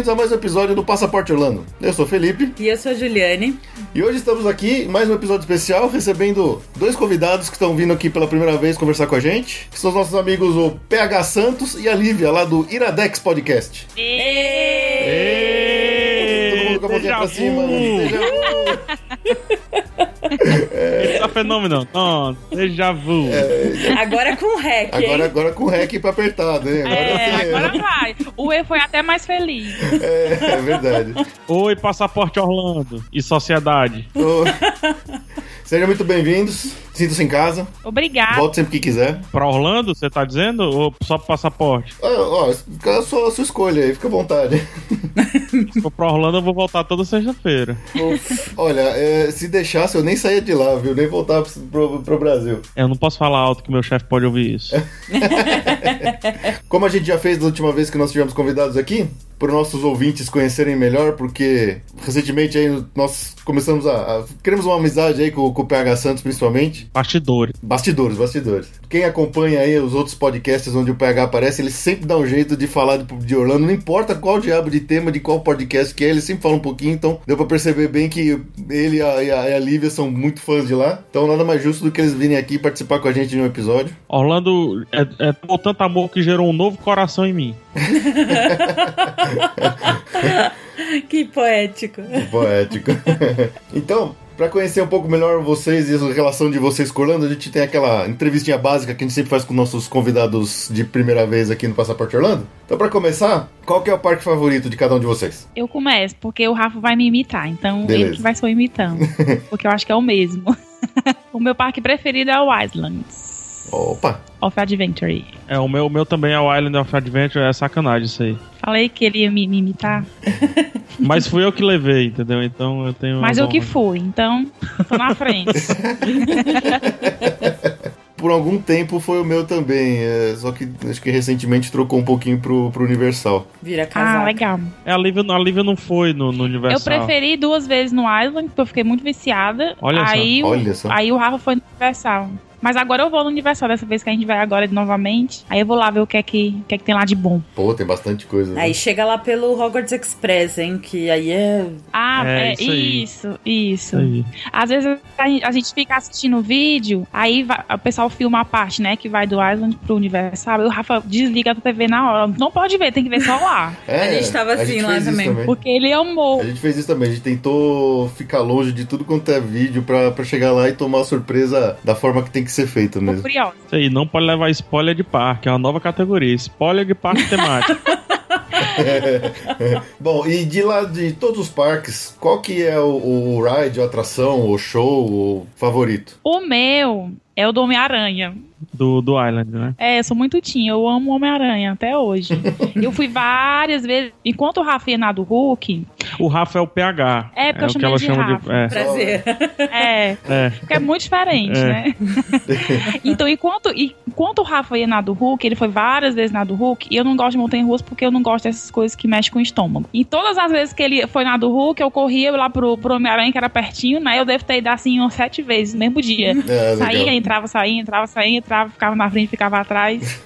Bem-vindos a mais um episódio do Passaporte Orlando. Eu sou o Felipe. E eu sou a Juliane. E hoje estamos aqui, mais um episódio especial, recebendo dois convidados que estão vindo aqui pela primeira vez conversar com a gente. Que são os nossos amigos o PH Santos e a Lívia, lá do Iradex Podcast. Êêêê! Todo mundo com a mãozinha pra cima. É fenômeno. Não, déjà vu. É... Agora com rec. Agora, agora com rec pra apertado, hein? Agora, é, assim, agora vai. O E foi até mais feliz. É, é verdade. Oi, Passaporte Orlando e Sociedade. Sejam muito bem-vindos. Sinta-se em casa. Obrigado. Volte sempre que quiser. Pra Orlando, você tá dizendo? Ou só pro passaporte? Ah, ó, ó a sua, a sua escolha aí, fica à vontade. Se for pra Orlando, eu vou voltar toda sexta-feira. Olha, é, se deixasse, eu nem saía de lá, viu? Nem voltava pro, pro Brasil. Eu não posso falar alto que meu chefe pode ouvir isso. Como a gente já fez da última vez que nós tivemos convidados aqui, para nossos ouvintes conhecerem melhor, porque recentemente aí nós começamos a, a queremos uma amizade aí com, com, o PH Santos principalmente. Bastidores. Bastidores, bastidores. Quem acompanha aí os outros podcasts onde o PH aparece, ele sempre dá um jeito de falar de, de Orlando, não importa qual diabo de tema, de qual podcast que é, ele sempre fala um pouquinho, então deu para perceber bem que ele e a, e a, Lívia são muito fãs de lá, então nada mais justo do que eles virem aqui participar com a gente de um episódio. Orlando é, é tanto amor que gerou um novo coração em mim. que poético. Que poético. então, para conhecer um pouco melhor vocês e a relação de vocês com Orlando, a gente tem aquela entrevistinha básica que a gente sempre faz com nossos convidados de primeira vez aqui no Passaporte Orlando. Então, para começar, qual que é o parque favorito de cada um de vocês? Eu começo, porque o Rafa vai me imitar, então Beleza. ele que vai só imitando, porque eu acho que é o mesmo. o meu parque preferido é o Islands. Opa! Of Adventure. É, o meu, o meu também é o Island of Adventure, é sacanagem isso aí. Falei que ele ia me, me imitar. Mas fui eu que levei, entendeu? Então eu tenho. Mas eu que fui, então tô na frente. por algum tempo foi o meu também. É, só que acho que recentemente trocou um pouquinho pro, pro Universal. Vira casaca. Ah, legal. É, a Lívia, a Lívia não foi no, no Universal. Eu preferi duas vezes no Island, porque eu fiquei muito viciada. Olha aí, só. Olha só. Aí o Rafa foi no Universal. Mas agora eu vou no Universal, dessa vez que a gente vai agora novamente. Aí eu vou lá ver o que é que, o que, é que tem lá de bom. Pô, tem bastante coisa. Né? Aí chega lá pelo Hogwarts Express, hein? Que aí é. Ah, é, é isso, isso, isso. Aí. Às vezes a gente fica assistindo o vídeo, aí vai, o pessoal filma a parte, né? Que vai do Island pro Universal. E o Rafa desliga a TV na hora. Não pode ver, tem que ver só lá. É, a gente tava assim gente lá também, também, Porque ele amou. A gente fez isso também. A gente tentou ficar longe de tudo quanto é vídeo pra, pra chegar lá e tomar a surpresa da forma que tem que ser feito mesmo. Isso aí, não pode levar spoiler de parque, é uma nova categoria. Spoiler de parque temático. Bom, e de lá de todos os parques, qual que é o, o ride, a atração, o show o favorito? O meu é o do Homem-Aranha do, do Island, né? É, eu sou muito tinha, eu amo Homem-Aranha até hoje. eu fui várias vezes, enquanto o Rafa ia na do Hulk. O Rafa é o PH. É, porque é eu chamo de Rafa. De, é. Prazer. É, é, porque é muito diferente, é. né? então, enquanto, enquanto o Rafa ia na do Hulk, ele foi várias vezes na do Hulk, e eu não gosto de montanha russa porque eu não gosto dessas coisas que mexem com o estômago. E todas as vezes que ele foi na do Hulk, eu corria lá pro, pro Homem-Aranha, que era pertinho, né? Eu devo ter ido assim umas sete vezes no mesmo dia. É, saía, entrava, saía, entrava, saía, entrava, ficava na frente, ficava atrás.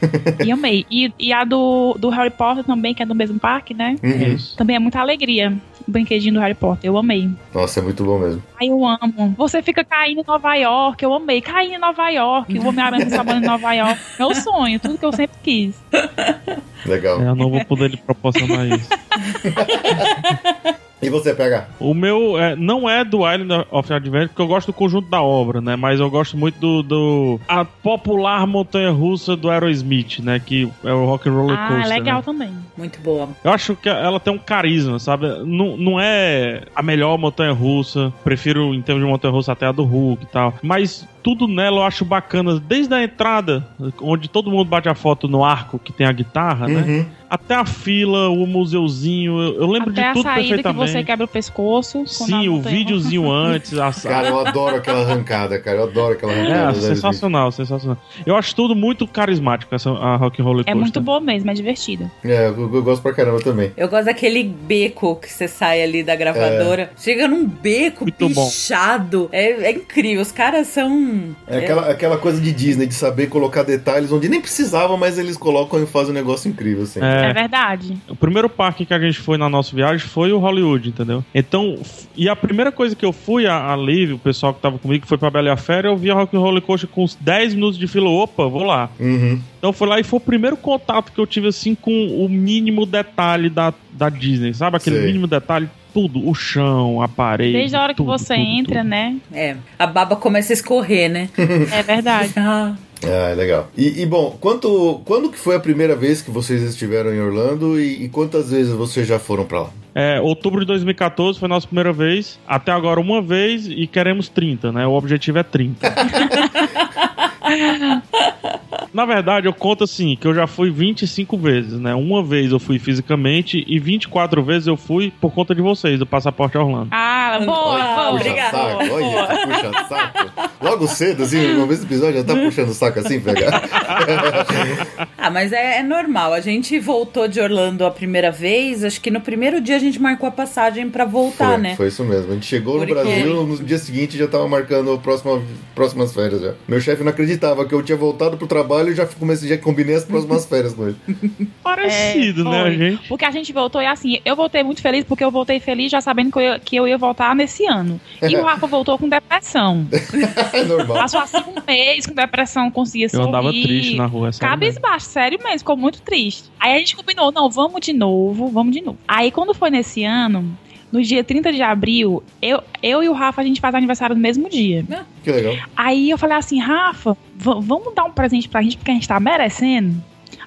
e amei. E, e a do, do Harry Potter também, que é do mesmo parque, né? Uhum. Também é muita alegria. O brinquedinho do Harry Potter. Eu amei. Nossa, é muito bom mesmo. Ai, eu amo. Você fica caindo em Nova York. Eu amei. Cair em Nova York. O Homem-Aranha sabendo em Nova York. Meu sonho. Tudo que eu sempre quis. Legal. É, eu não vou poder lhe proporcionar isso. E você, PH? O meu é, não é do Island of Adventure, porque eu gosto do conjunto da obra, né? Mas eu gosto muito do. do a popular montanha russa do Aerosmith, né? Que é o Rock and Roller Ah, Coaster. legal né? também. Muito boa. Eu acho que ela tem um carisma, sabe? Não, não é a melhor montanha russa. Prefiro, em termos de montanha russa, até a do Hulk e tal. Mas tudo nela eu acho bacana. Desde a entrada, onde todo mundo bate a foto no arco que tem a guitarra, né? Uhum. Até a fila, o museuzinho. Eu, eu lembro Até de a tudo saída que perfeitamente. você quebra o pescoço. a Sim, o videozinho antes, a, Cara, eu adoro aquela arrancada, cara. Eu adoro aquela arrancada. É, do Aerosmith. sensacional, sensacional. Eu acho tudo muito carismático, essa a Rock and Roller É Coaster. muito boa mesmo, é divertida. É, eu, eu gosto pra caramba também. Eu gosto daquele beco que você sai ali da gravadora. Chega num beco Muito bom. pichado. É, é incrível. Os caras são. É aquela, aquela coisa de Disney, de saber colocar detalhes onde nem precisava, mas eles colocam e fazem um negócio incrível, assim. É, É, verdade. o primeiro parque que a gente foi na nossa viagem foi o Hollywood, entendeu? Então, e a primeira coisa que eu fui, a, a Liv, o pessoal que tava comigo, que foi pra Bela e a Fera, eu vi a Rock and Roller Coaster com uns 10 minutos de fila. Opa, vou lá. Uhum. Então foi lá e foi o primeiro contato que eu tive, assim, com o mínimo detalhe da, da Disney, sabe? Aquele Sei. mínimo detalhe, tudo. O chão, a parede. Desde a hora que tudo, você tudo, entra, tudo. né? É. A baba começa a escorrer, né? É verdade. Ah, Ah, é legal. E, e, bom, quanto, quando que foi a primeira vez que vocês estiveram em Orlando e, e quantas vezes vocês já foram pra lá? É, outubro de 2014 foi a nossa primeira vez. Até agora uma vez e queremos 30, né? O objetivo é 30. Na verdade, eu conto assim, que eu já fui 25 vezes, né? Uma vez eu fui fisicamente e 24 vezes eu fui por conta de vocês, do Passaporte Orlando. Ah, boa, Olha, boa. puxa obrigada. saco, boa, olha, boa. que puxa saco. Logo cedo, assim, no começo do episódio, já tá puxando o saco assim, pegar. Ah, mas é, é normal. A gente voltou de Orlando a primeira vez. Acho que no primeiro dia a gente marcou a passagem pra voltar, foi, né? foi isso mesmo. A gente chegou Porque- no Brasil, no dia seguinte já tava marcando próxima, próximas férias já. Meu chefe não acreditava que eu tinha voltado pro trabalho e já comecei, já combinei as próximas férias com ele. Parecido, É, né, foi. gente? Porque a gente voltou e assim, eu voltei muito feliz porque eu voltei feliz já sabendo que eu, ia- que eu ia voltar nesse ano. E o Rafa voltou com depressão. É normal. Passou assim um mês com depressão, conseguia Eu sorrir. andava triste na rua, é. Cabisbaixo, sério mesmo, ficou muito triste. Aí a gente combinou, não, vamos de novo, vamos de novo. Aí quando foi nesse ano, no dia 30 de abril, eu, eu e o Rafa, a gente faz aniversário no mesmo dia. Que legal. Aí eu falei assim, Rafa, vamos dar um presente pra gente porque a gente tá merecendo?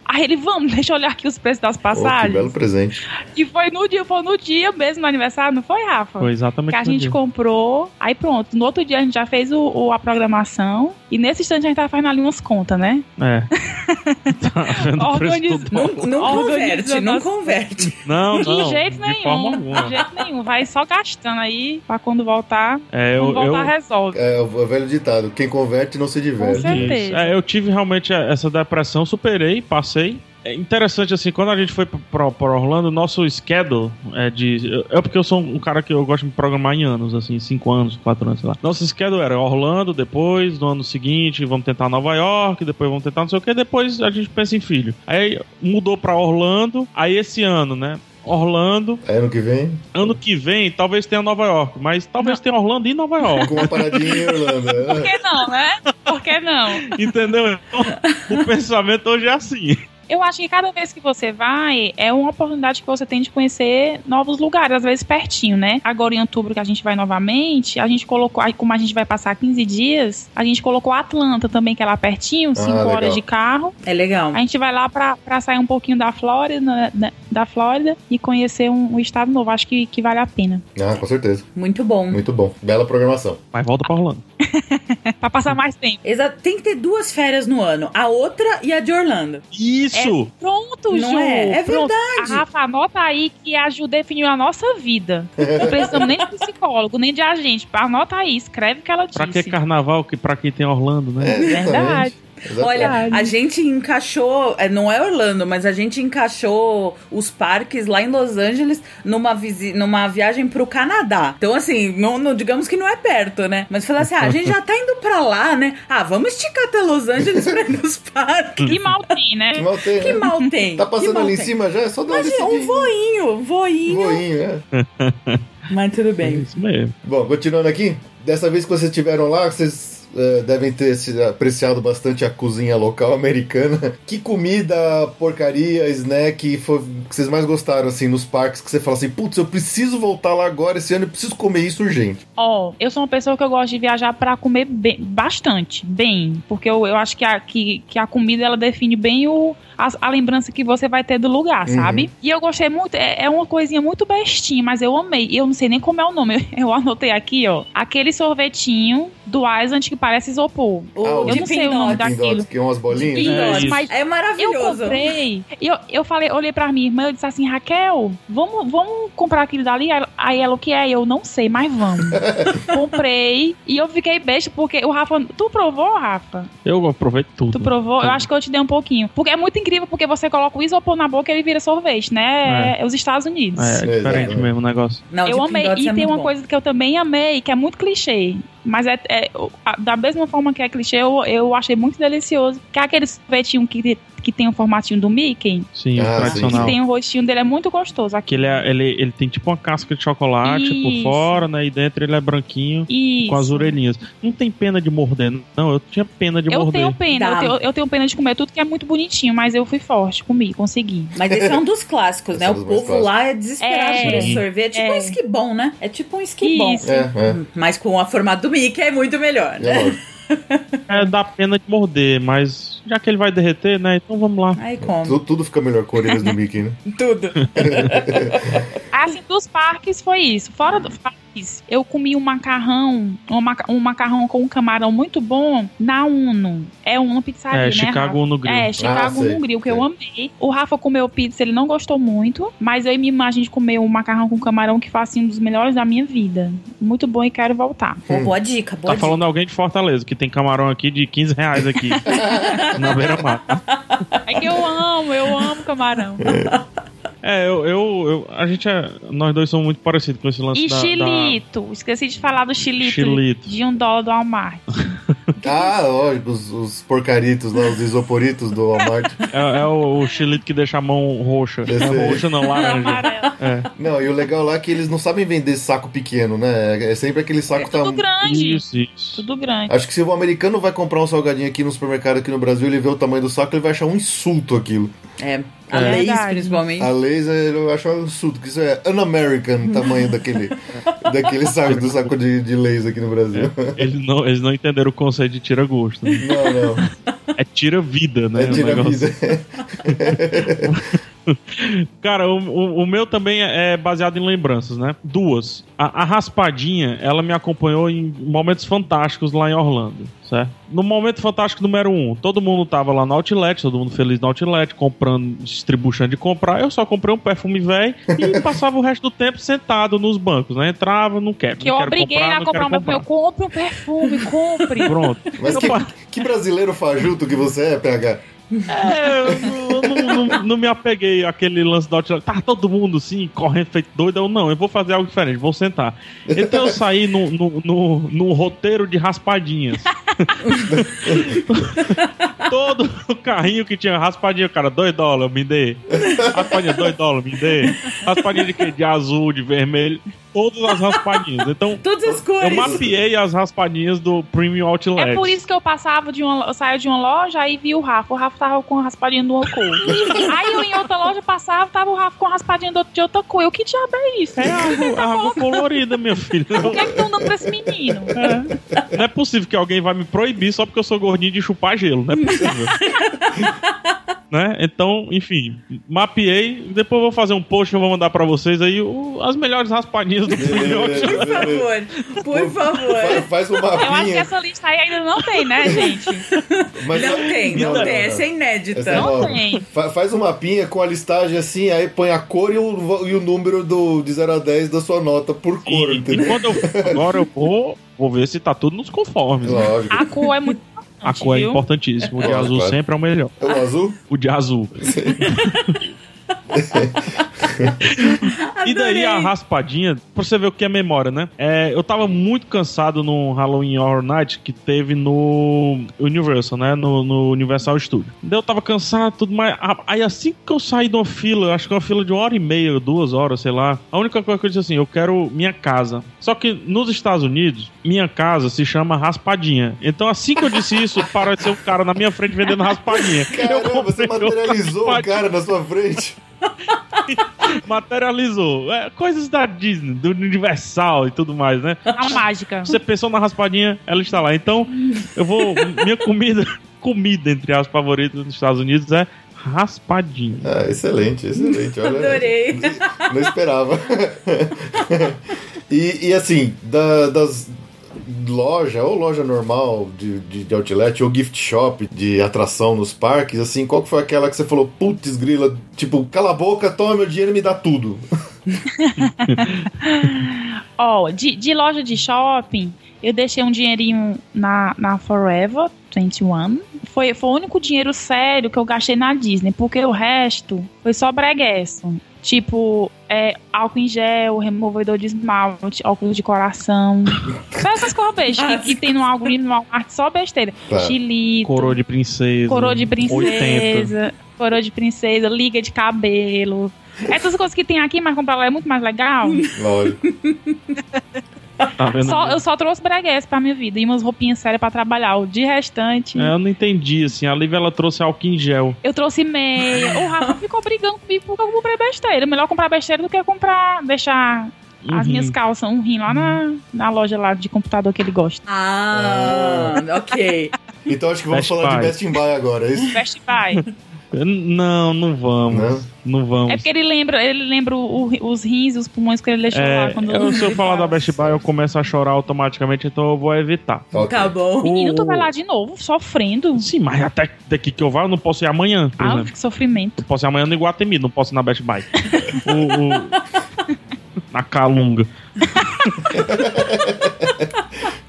Aí ele, vamos, deixa eu olhar aqui os preços das Oh, que passagens. belo presente. E foi no dia, foi no dia mesmo no aniversário, não foi, Rafa? Foi exatamente Que a no gente dia. comprou, aí pronto. No outro dia a gente já fez o, o- a programação. E nesse instante a gente tava fazendo ali umas contas, né? É. tá vendo Organiz- Não, não Organiza converte, não converte. Não, De não. jeito de nenhum. forma De alguma. jeito nenhum. Vai só gastando aí pra quando voltar. É, eu, quando voltar, eu, resolve. É o velho ditado: quem converte não se diverte. Com certeza. É, eu tive realmente essa depressão, superei, passei. É interessante, assim, quando a gente foi pra, Orlando, nosso schedule é de. É porque eu sou um cara que eu gosto de programar em anos, assim, 5 anos, 4 anos, sei lá. Nosso schedule era Orlando, depois, no ano seguinte, vamos tentar Nova York, depois vamos tentar não sei o que, depois a gente pensa em filho. Aí mudou pra Orlando, aí esse ano, né? Orlando, Aí ano que vem, ano que vem talvez tenha Nova York, mas talvez tenha Orlando e Nova York. com uma paradinha em Orlando. Por né? que não, né? Por que não? Entendeu? Então, o pensamento hoje é assim. Eu acho que cada vez que você vai, é uma oportunidade que você tem de conhecer novos lugares, às vezes pertinho, né? Agora em outubro que a gente vai novamente, a gente colocou, aí como a gente vai passar 15 dias, a gente colocou Atlanta também, que é lá pertinho, 5 legal. horas de carro. É legal. A gente vai lá pra, pra sair um pouquinho da Flórida, né, da, da Flórida e conhecer um, um estado novo. Acho que, que vale a pena. Ah, com certeza. Muito bom. Muito bom. Bela programação. Mas volta pra Orlando. pra passar mais tempo. Exato. Tem que ter duas férias no ano. A outra e a de Orlando. Isso! Pronto, Não Ju. é? É Pronto. verdade. A Rafa, anota aí que a Ju definiu a nossa vida. Não precisamos nem de psicólogo, nem de agente. Anota aí, escreve o que ela disse. Pra que carnaval que pra quem tem Orlando, né? É. Verdade. Exatamente. Olha, a gente encaixou, é, não é Orlando, mas a gente encaixou os parques lá em Los Angeles numa, visi numa viagem pro Canadá. Então, assim, não, não- digamos que não é perto, né? Mas falou assim: ah, a gente já tá indo pra lá, né? Ah, vamos esticar até Los Angeles pra ir nos parques. Que mal tem, né? Que mal tem, Que né? mal tem. Tá que passando ali em tem. cima já? É só dar uma Imagina, um voinho, voinho. Voinho, é. Mas tudo É bem. isso mesmo. Bom, continuando aqui. Dessa vez que vocês estiveram lá, vocês uh, devem ter se apreciado bastante a cozinha local americana. Que comida, porcaria, snack foi, que vocês mais gostaram, assim, nos parques, que você fala assim, putz, eu preciso voltar lá agora esse ano, eu preciso comer isso urgente. Ó, oh, eu sou uma pessoa que eu gosto de viajar para comer bem, bastante, bem, porque eu, eu acho que a, que, que a comida, ela define bem o, a, a, lembrança que você vai ter do lugar, uhum. sabe? E eu gostei muito, é, é, uma coisinha muito bestinha, mas eu amei. Eu não sei nem como é o nome, eu, anotei aqui, ó. Aquele sorvetinho do Island que parece isopor. Oh, eu não sei o nome daquilo. Que é umas bolinhas? É, mas é maravilhoso. Eu comprei, eu, eu falei, olhei pra minha irmã, eu disse assim, Raquel, vamos, vamos comprar aquilo dali? Aí ela, o que é? Eu não sei, mas vamos. comprei e eu fiquei besta porque o Rafa, tu provou, Rafa? Eu aproveito tudo. Tu provou? Tudo. Eu acho que eu te dei um pouquinho. Porque é muito incrível porque você coloca o isopor na boca e ele vira sorvete, né? É, é os Estados Unidos. É, é diferente é. mesmo o negócio. Não, eu amei. E é tem uma bom. coisa que eu também amei, que é muito clichê. Mas é, é, da mesma forma que é clichê, eu, eu achei muito delicioso. Que é aquele sorvetinho que, que tem o formatinho do Mickey. Sim, ah, tradicional. Que tem o rostinho dele, é muito gostoso. Aqui. Ele, é, ele, ele tem tipo uma casca de chocolate Isso. por fora, né? E dentro ele é branquinho Isso. com as orelhinhas. Não tem pena de morder, não. Eu tinha pena de eu morder. Eu tenho pena, eu tenho, eu tenho, pena de comer tudo que é muito bonitinho, mas eu fui forte, comi, consegui. Mas esse é um dos clássicos, né? É o povo lá é desesperado é, por esse sorvete. É tipo um esquibom, né? É tipo um esquibom. É, é. Mas com a formato do Mickey é muito melhor melhor, né? É, dá pena de morder, mas já que ele vai derreter, né? Então vamos lá. Aí como? Tudo, tudo fica melhor com orelhas do Mickey, né? tudo. assim, dos parques foi isso. Fora do eu comi um macarrão, um, maca macarrão com um camarão muito bom na Uno. É Uno Pizzaria, é, né, Chicago Uno Grill. É, Chicago ah, Uno Grill, que eu amei. O Rafa comeu pizza, ele não gostou muito, mas eu e minha irmã, a gente comeu um macarrão com camarão que foi assim um dos melhores da minha vida. Muito bom e quero voltar. Pô, boa dica, boa Tá dica. falando alguém de Fortaleza, que tem camarão aqui de 15 reais aqui, na beira-mar. É que eu amo, eu amo camarão. É, eu, eu, eu, a gente é, nós dois somos muito parecidos com esse lance e da... chilito, da... esqueci de falar do chilito, chilito. de um dólar do Walmart. ah, lógico, os, os, porcaritos lá, os isoporitos do Walmart. É, é o, o, chilito que deixa a mão roxa. É roxa não, laranja. é. Não, e o legal lá é que eles não sabem vender saco pequeno, né? É sempre aquele saco é, tá... Tudo grande. Isso, isso. Tudo grande. Acho que se o americano vai comprar um salgadinho aqui no supermercado aqui no Brasil, ele vê o tamanho do saco, ele vai achar um insulto aquilo. É, a é. Lays, principalmente. A Lays, eu acho um absurdo, que isso é un-American tamanho daquele, daquele saco, do saco de, de Lays aqui no Brasil. É, eles, não, eles não entenderam o conceito de tira-gosto. Né? Não, não. É tira-vida, né? É tira-vida. Cara, o, o, o, meu também é baseado em lembranças, né? Duas. A, a, raspadinha, ela me acompanhou em momentos fantásticos lá em Orlando, certo? No momento fantástico número um, todo mundo tava lá no Outlet, todo mundo feliz no Outlet, comprando, distribuindo de comprar. Eu só comprei um perfume velho e passava o resto do tempo sentado nos bancos, né? Entrava, não quero. Que não eu obriguei comprar, a comprar um perfume. Eu compro um perfume, compre. Pronto. Mas que, que brasileiro fajuto que você é, PH? É, eu não, me apeguei àquele lance da Outlet. Tá todo mundo assim, correndo feito doido. Eu não, eu vou fazer algo diferente, vou sentar. Então eu saí no, no, no, no roteiro de raspadinhas. todo o carrinho que tinha raspadinha, cara, 2 dólares, me dê. Raspadinha, 2 dólares, me dê. Raspadinha de quê? De azul, de vermelho todas as raspadinhas. Então, Todas as cores. Eu mapeei as raspadinhas do Premium Outlet. É por isso que eu passava de uma, eu saía de uma loja aí vi o Rafa. O Rafa tava com a raspadinha de uma cor. aí eu em outra loja passava, tava o Rafa com a raspadinha de outra cor. Eu, que diabo é isso? É a água colorida, minha filha. O que é que estão dando pra esse menino? É. Não é possível que alguém vai me proibir só porque eu sou gordinho de chupar gelo. Não é possível. né? Então, enfim, mapeei. Depois vou fazer um post e vou mandar pra vocês aí o, as melhores raspadinhas do Por favor, por favor. Faz, um mapinha. Eu acho que essa lista aí ainda não tem, né, gente? Mas, não tem, não, não, tem. Essa é inédita. Essa é não tem. Faz um mapinha com a listagem assim, aí põe a cor e o, e o número do, de 0 a 10 da sua nota por cor, e, entendeu? E quando eu, agora eu vou, vou ver se tá tudo nos conformes. Né? Lógico. Né? A cor é muito a cor é importantíssima. O de azul sempre é o melhor. É o azul? O de azul. e daí a raspadinha, pra você ver o que é memória, né? É, eu tava muito cansado no Halloween Horror Night que teve no Universal, né? No, no Universal Studio. Daí eu tava cansado, tudo mais. Aí assim que eu saí de uma fila, acho que uma fila de uma hora e meia, duas horas, sei lá. A única coisa que eu disse assim, eu quero minha casa. Só que nos Estados Unidos, minha casa se chama Raspadinha. Então assim que eu disse isso, apareceu um cara na minha frente vendendo raspadinha. Caramba, você materializou o cara na sua frente. Materializou. É, coisas da Disney, do Universal e tudo mais, né? A mágica. Você pensou na raspadinha, ela está lá. Então, eu vou. Minha comida, comida, entre as favoritas nos Estados Unidos é raspadinha. Ah, excelente, excelente. Olha, Adorei. Não, não esperava. e, e assim, da, das loja, ou loja normal de, de, de, outlet, ou gift shop de atração nos parques, assim, qual que foi aquela que você falou, putz, grila, tipo, cala a boca, toma meu dinheiro e me dá tudo? Ó, oh, de, de loja de shopping, eu deixei um dinheirinho na, na Forever 21. Foi, foi o único dinheiro sério que eu gastei na Disney, porque o resto foi só breguesso. Tipo, é, álcool em gel, removedor de esmalte, óculos de coração. Só essas coisas bestas que, que tem no álcool no Walmart, só besteira. Tá. Chilito. Coroa de princesa. Coroa de princesa. 80. Coroa de princesa, liga de cabelo. Essas coisas que tem aqui, mas comprar lá é muito mais legal. Lógico. Tá só, eu só trouxe breguês pra minha vida e umas roupinhas sérias pra trabalhar. O de restante. É, eu não entendi, assim. A Lívia ela trouxe álcool em gel. Eu trouxe meia. o Rafa ficou brigando comigo porque eu comprei besteira. Melhor comprar besteira do que comprar, deixar as uhum. minhas calças, um rim lá na, na loja lá de computador que ele gosta. Ah, ok. Então acho que vamos Best falar Buy. de Best Buy agora, é isso? Best Buy. Não, não vamos. Não? não? vamos. É porque ele lembra, ele lembra o, os rins e os pulmões que ele deixou é, lá. Quando eu, se eu falar da Best Buy, eu começo a chorar automaticamente, então eu vou evitar. Okay. Tá bom. Menino, tu vai lá de novo, sofrendo. Sim, mas até daqui que eu vá, eu não posso ir amanhã, por ah, exemplo. que sofrimento. Eu posso ir amanhã no Iguatemi, não posso ir na Best Buy. o, o... Na Calunga.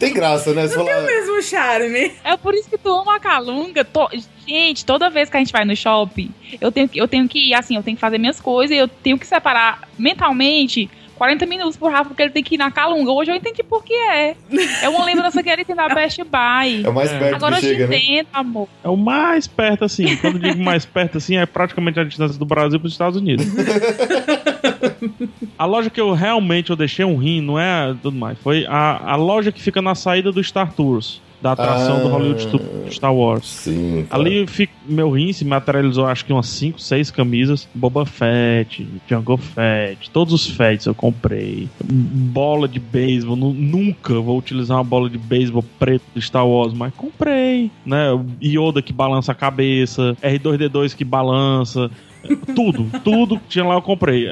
Tem graça, né? Você Não falar... tem o mesmo charme. É por isso que tu ama a Calunga. To... Gente, toda vez que a gente vai no shopping, eu tenho, eu tenho que ir, assim, eu tenho que fazer minhas coisas e eu tenho que separar mentalmente 40 minutos pro Rafa, porque ele tem que ir na Calunga. Hoje eu entendi por que é. É uma lembrança que ele tem da Best Buy. É o mais perto Agora que chega, eu te né? entendo, amor. É o mais perto, assim. Quando digo mais perto, assim, é praticamente a distância do Brasil pros Estados Unidos. a loja que eu realmente eu deixei um rim, não é tudo mais. Foi a, a loja que fica na saída do Star Tours da atração ah, do Hollywood Star Wars. Sim. Ali fico, meu rim se materializou acho que umas 5, 6 camisas. Boba Fett, Jungle Fett, todos os Fetts eu comprei. Bola de beisebol, nunca vou utilizar uma bola de beisebol preto do Star Wars, mas comprei, né? Yoda que balança a cabeça, R2D2 que balança, tudo, tudo que tinha lá eu comprei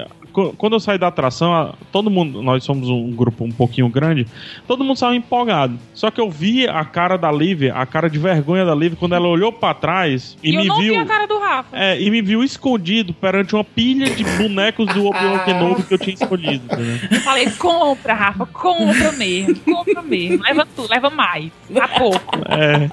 quando eu saí da atração, todo mundo, nós somos um grupo um pouquinho grande, todo mundo saiu empolgado. Só que eu vi a cara da Lívia, a cara de vergonha da Lívia, quando ela olhou para trás e, e me eu não viu. Vi a cara do Rafa. É, e me viu escondido perante uma pilha de bonecos do Obi-Wan Kenobi que eu tinha escolhido. Eu falei, compra, Rafa, compra mesmo, compra mesmo. Leva tudo, leva mais, a pouco. É.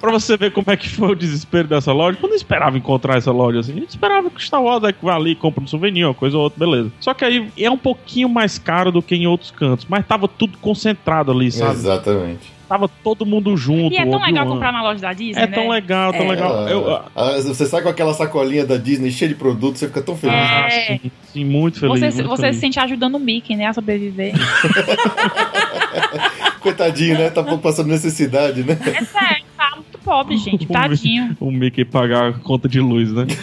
Pra você ver como é que foi o desespero dessa loja. Eu não esperava encontrar essa loja assim. A gente esperava que o Star Wars é que vai ali, compra um souvenir, uma coisa ou outra, beleza. Só que aí é um pouquinho mais caro do que em outros cantos, mas tava tudo concentrado ali, sabe? Exatamente tava todo mundo junto. E é tão legal comprar na loja da Disney, É né? tão legal, tão é. legal. Eu, ah, você sai com aquela sacolinha da Disney cheia de produtos, você fica tão feliz. É. Ah, sim, sim, muito feliz. Você, muito você feliz. se sente ajudando o Mickey, né, a sobreviver. Coitadinho, né? Tá pouco passando necessidade, né? É sério, tá muito pobre, gente. Tadinho. O Mickey pagar a conta de luz, né?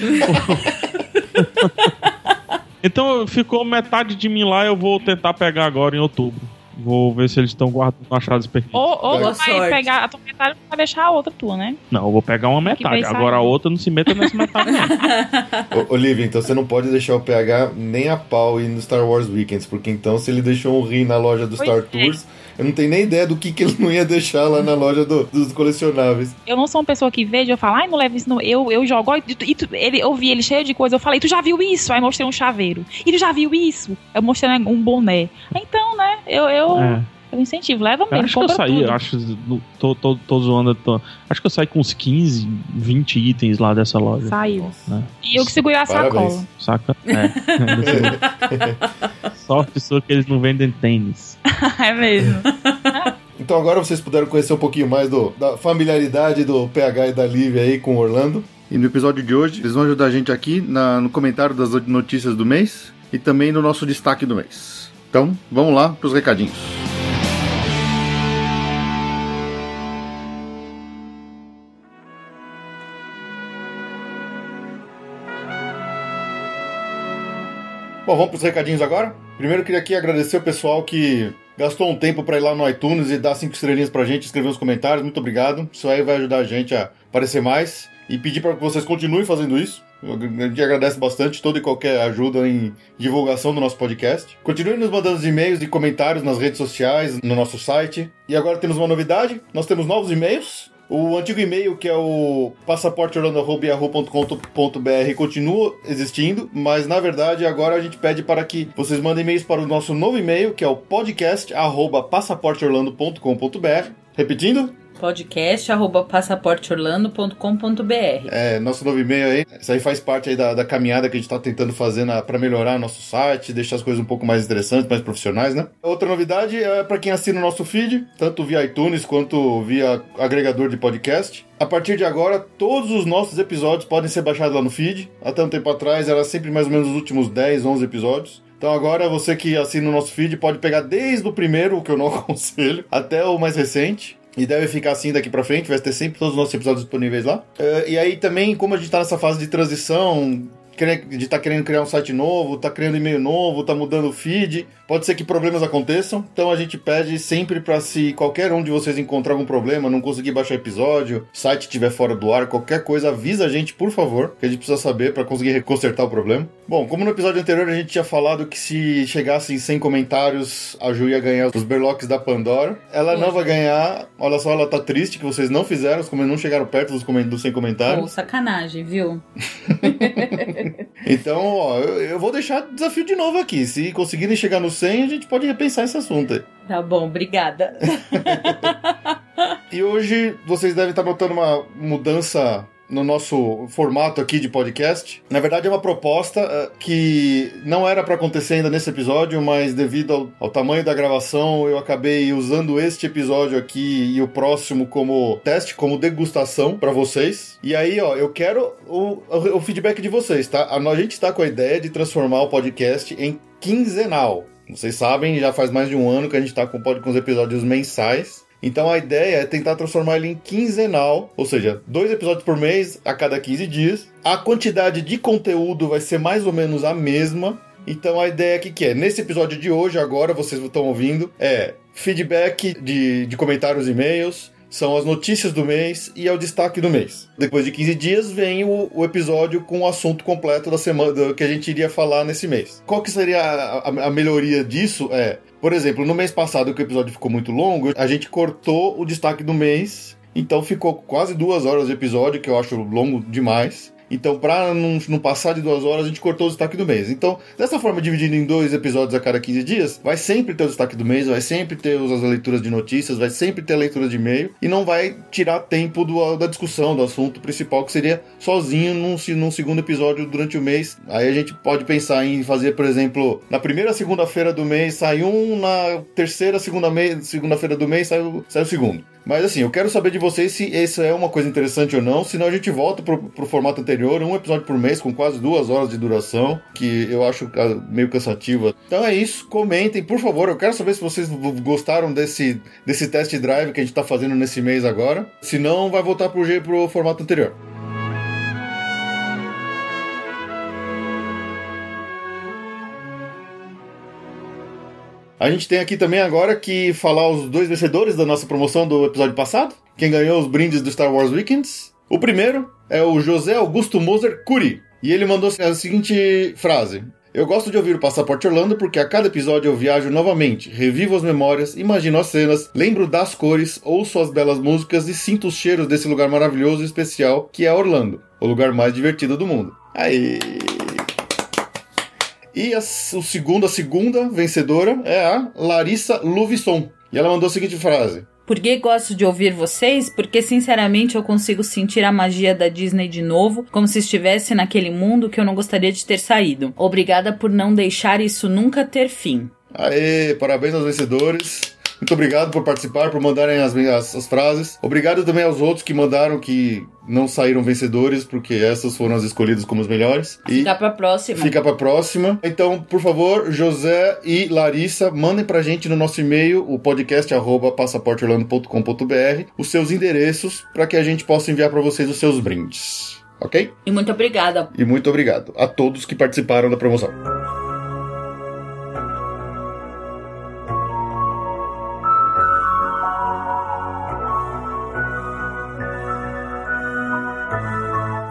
então ficou metade de mim lá, eu vou tentar pegar agora em outubro. Vou ver se eles estão guardando a chave perfeita. Ou, ou Boa vai sorte. pegar a tua metade pra deixar a outra tua, né? Não, eu vou pegar uma metade. Agora a outra não se meta nessa metade, não. Ô, Olivia, então você não pode deixar o PH nem a pau ir no Star Wars Weekends, porque então se ele deixou um rim na loja do Pois Star é. Tours, eu não tenho nem ideia do que, que ele não ia deixar lá na loja do- dos colecionáveis. Eu não sou uma pessoa que vejo, eu falo, ai, não leva isso, não. Eu, eu jogo, e tu, e tu- ele, eu vi ele cheio de coisa, eu falei, tu já viu isso? Aí mostrei um chaveiro. E tu já viu isso? Eu mostrei um boné. Então, né, eu, eu, É. Eu incentivo, leva mesmo. Acho que eu saí, tudo. acho. Tô, tô, tô zoando. Tô, acho que eu saí com uns 15, 20 itens lá dessa loja. Saiu. Né? E eu que segurei a sacola. Saca? É. Sorte sua que eles não vendem tênis. é mesmo. Então agora vocês puderam conhecer um pouquinho mais do, da familiaridade do PH e da Lívia aí com Orlando. E no episódio de hoje, eles vão ajudar a gente aqui na, no comentário das notícias do mês e também no nosso destaque do mês. Então, vamos lá para os recadinhos. Bom, vamos para os recadinhos agora. Primeiro, queria aqui agradecer o pessoal que gastou um tempo para ir lá no iTunes e dar cinco estrelinhas para a gente, escrever nos comentários. Muito obrigado. Isso aí vai ajudar a gente a aparecer mais e pedir para que vocês continuem fazendo isso. A gente agradece bastante toda e qualquer ajuda em divulgação do nosso podcast. Continue nos mandando e-mails e comentários nas redes sociais, no nosso site. E agora temos uma novidade: nós temos novos e-mails. O antigo e-mail, que é o passaporteorlando.com.br, continua existindo, mas na verdade agora a gente pede para que vocês mandem e-mails para o nosso novo e-mail, que é o podcast@passaporteorlando.com.br. Repetindo? podcast@passaporteorlando.com.br. É, nosso novo e-mail aí. Isso aí faz parte aí da, da caminhada que a gente está tentando fazer para melhorar nosso site, deixar as coisas um pouco mais interessantes, mais profissionais, né? Outra novidade é para quem assina o nosso feed, tanto via iTunes quanto via agregador de podcast. A partir de agora, todos os nossos episódios podem ser baixados lá no feed. Até um tempo atrás era sempre mais ou menos os últimos 10, 11 episódios. Então agora você que assina o nosso feed pode pegar desde o primeiro, o que eu não aconselho, até o mais recente. E deve ficar assim daqui pra frente, vai ter sempre todos os nossos episódios disponíveis lá. Uh, e aí também, como a gente tá nessa fase de transição, de estar tá querendo criar um site novo, tá criando e-mail novo, tá mudando o feed, Pode ser que problemas aconteçam, então a gente pede sempre para se qualquer um de vocês encontrar algum problema, não conseguir baixar episódio, site estiver fora do ar, qualquer coisa, avisa a gente, por favor, que a gente precisa saber para conseguir consertar o problema. Bom, como no episódio anterior a gente tinha falado que se chegassem 100 comentários, a Ju ia ganhar os berlocks da Pandora. Ela não vai ganhar, olha só, ela tá triste que vocês não fizeram, os não chegaram perto dos, dos 100 comentários. Pô, sacanagem, viu? então, ó, eu, eu vou deixar desafio de novo aqui. Se conseguirem chegar nos 100, a gente pode repensar esse assunto aí. Tá bom, obrigada. e hoje vocês devem estar notando uma mudança no nosso formato aqui de podcast. Na verdade, é uma proposta uh, que não era para acontecer ainda nesse episódio, mas devido ao, ao, tamanho da gravação, eu acabei usando este episódio aqui e o próximo como teste, como degustação para vocês. E aí, ó, eu quero o, o, o feedback de vocês, tá? A, a gente está com a ideia de transformar o podcast em quinzenal. Vocês sabem, já faz mais de um ano que a gente está com, com os episódios mensais. Então a ideia é tentar transformar ele em quinzenal, ou seja, dois episódios por mês a cada 15 dias. A quantidade de conteúdo vai ser mais ou menos a mesma. Então a ideia aqui que é, nesse episódio de hoje, agora vocês estão ouvindo, é feedback de, de comentários e e-mails, são as notícias do mês e é o destaque do mês. Depois de 15 dias vem o, o episódio com o assunto completo da semana do, que a gente iria falar nesse mês. Qual que seria a, a, a melhoria disso? É, por exemplo, no mês passado que o episódio ficou muito longo, a gente cortou o destaque do mês então ficou quase duas horas de episódio, que eu acho longo demais. Então, para não, não, passar de duas horas, a gente cortou o destaque do mês. Então, dessa forma, dividindo em dois episódios a cada 15 dias, vai sempre ter o destaque do mês, vai sempre ter as leituras de notícias, vai sempre ter a leitura de e-mail e não vai tirar tempo do, da discussão, do assunto principal, que seria sozinho num, num segundo episódio durante o mês. Aí a gente pode pensar em fazer, por exemplo, na primeira segunda-feira do mês sai um, na terceira segunda-feira segunda do mês sai o, sai o segundo. Mas assim, eu quero saber de vocês se isso é uma coisa interessante ou não, senão a gente volta pro, pro formato anterior, um episódio por mês com quase duas horas de duração, que eu acho ah, meio cansativa. Então é isso, comentem, por favor, eu quero saber se vocês gostaram desse, desse test drive que a gente tá fazendo nesse mês agora. Se não, vai voltar pro, pro formato anterior. A gente tem aqui também agora que falar os dois vencedores da nossa promoção do episódio passado. Quem ganhou os brindes do Star Wars Weekends. O primeiro é o José Augusto Moser Curi. E ele mandou a seguinte frase: eu gosto de ouvir o Passaporte Orlando porque a cada episódio eu viajo novamente, revivo as memórias, imagino as cenas, lembro das cores, ouço as belas músicas e sinto os cheiros desse lugar maravilhoso e especial que é Orlando, o lugar mais divertido do mundo. Aí. E a, o segundo, a segunda vencedora é a Larissa Luvisson. E ela mandou a seguinte frase: por que gosto de ouvir vocês? Porque, sinceramente, eu consigo sentir a magia da Disney de novo, como se estivesse naquele mundo que eu não gostaria de ter saído. Obrigada por não deixar isso nunca ter fim. Aê, parabéns aos vencedores. Muito obrigado por participar, por mandarem as, as, as, frases. Obrigado também aos outros que mandaram que não saíram vencedores, porque essas foram as escolhidas como as melhores. E fica pra próxima. Fica pra próxima. Então, por favor, José e Larissa, mandem pra gente no nosso e-mail, o podcast arroba passaporteorlando.com.br, os seus endereços para que a gente possa enviar para vocês os seus brindes. Ok? E muito obrigada. E muito obrigado a todos que participaram da promoção.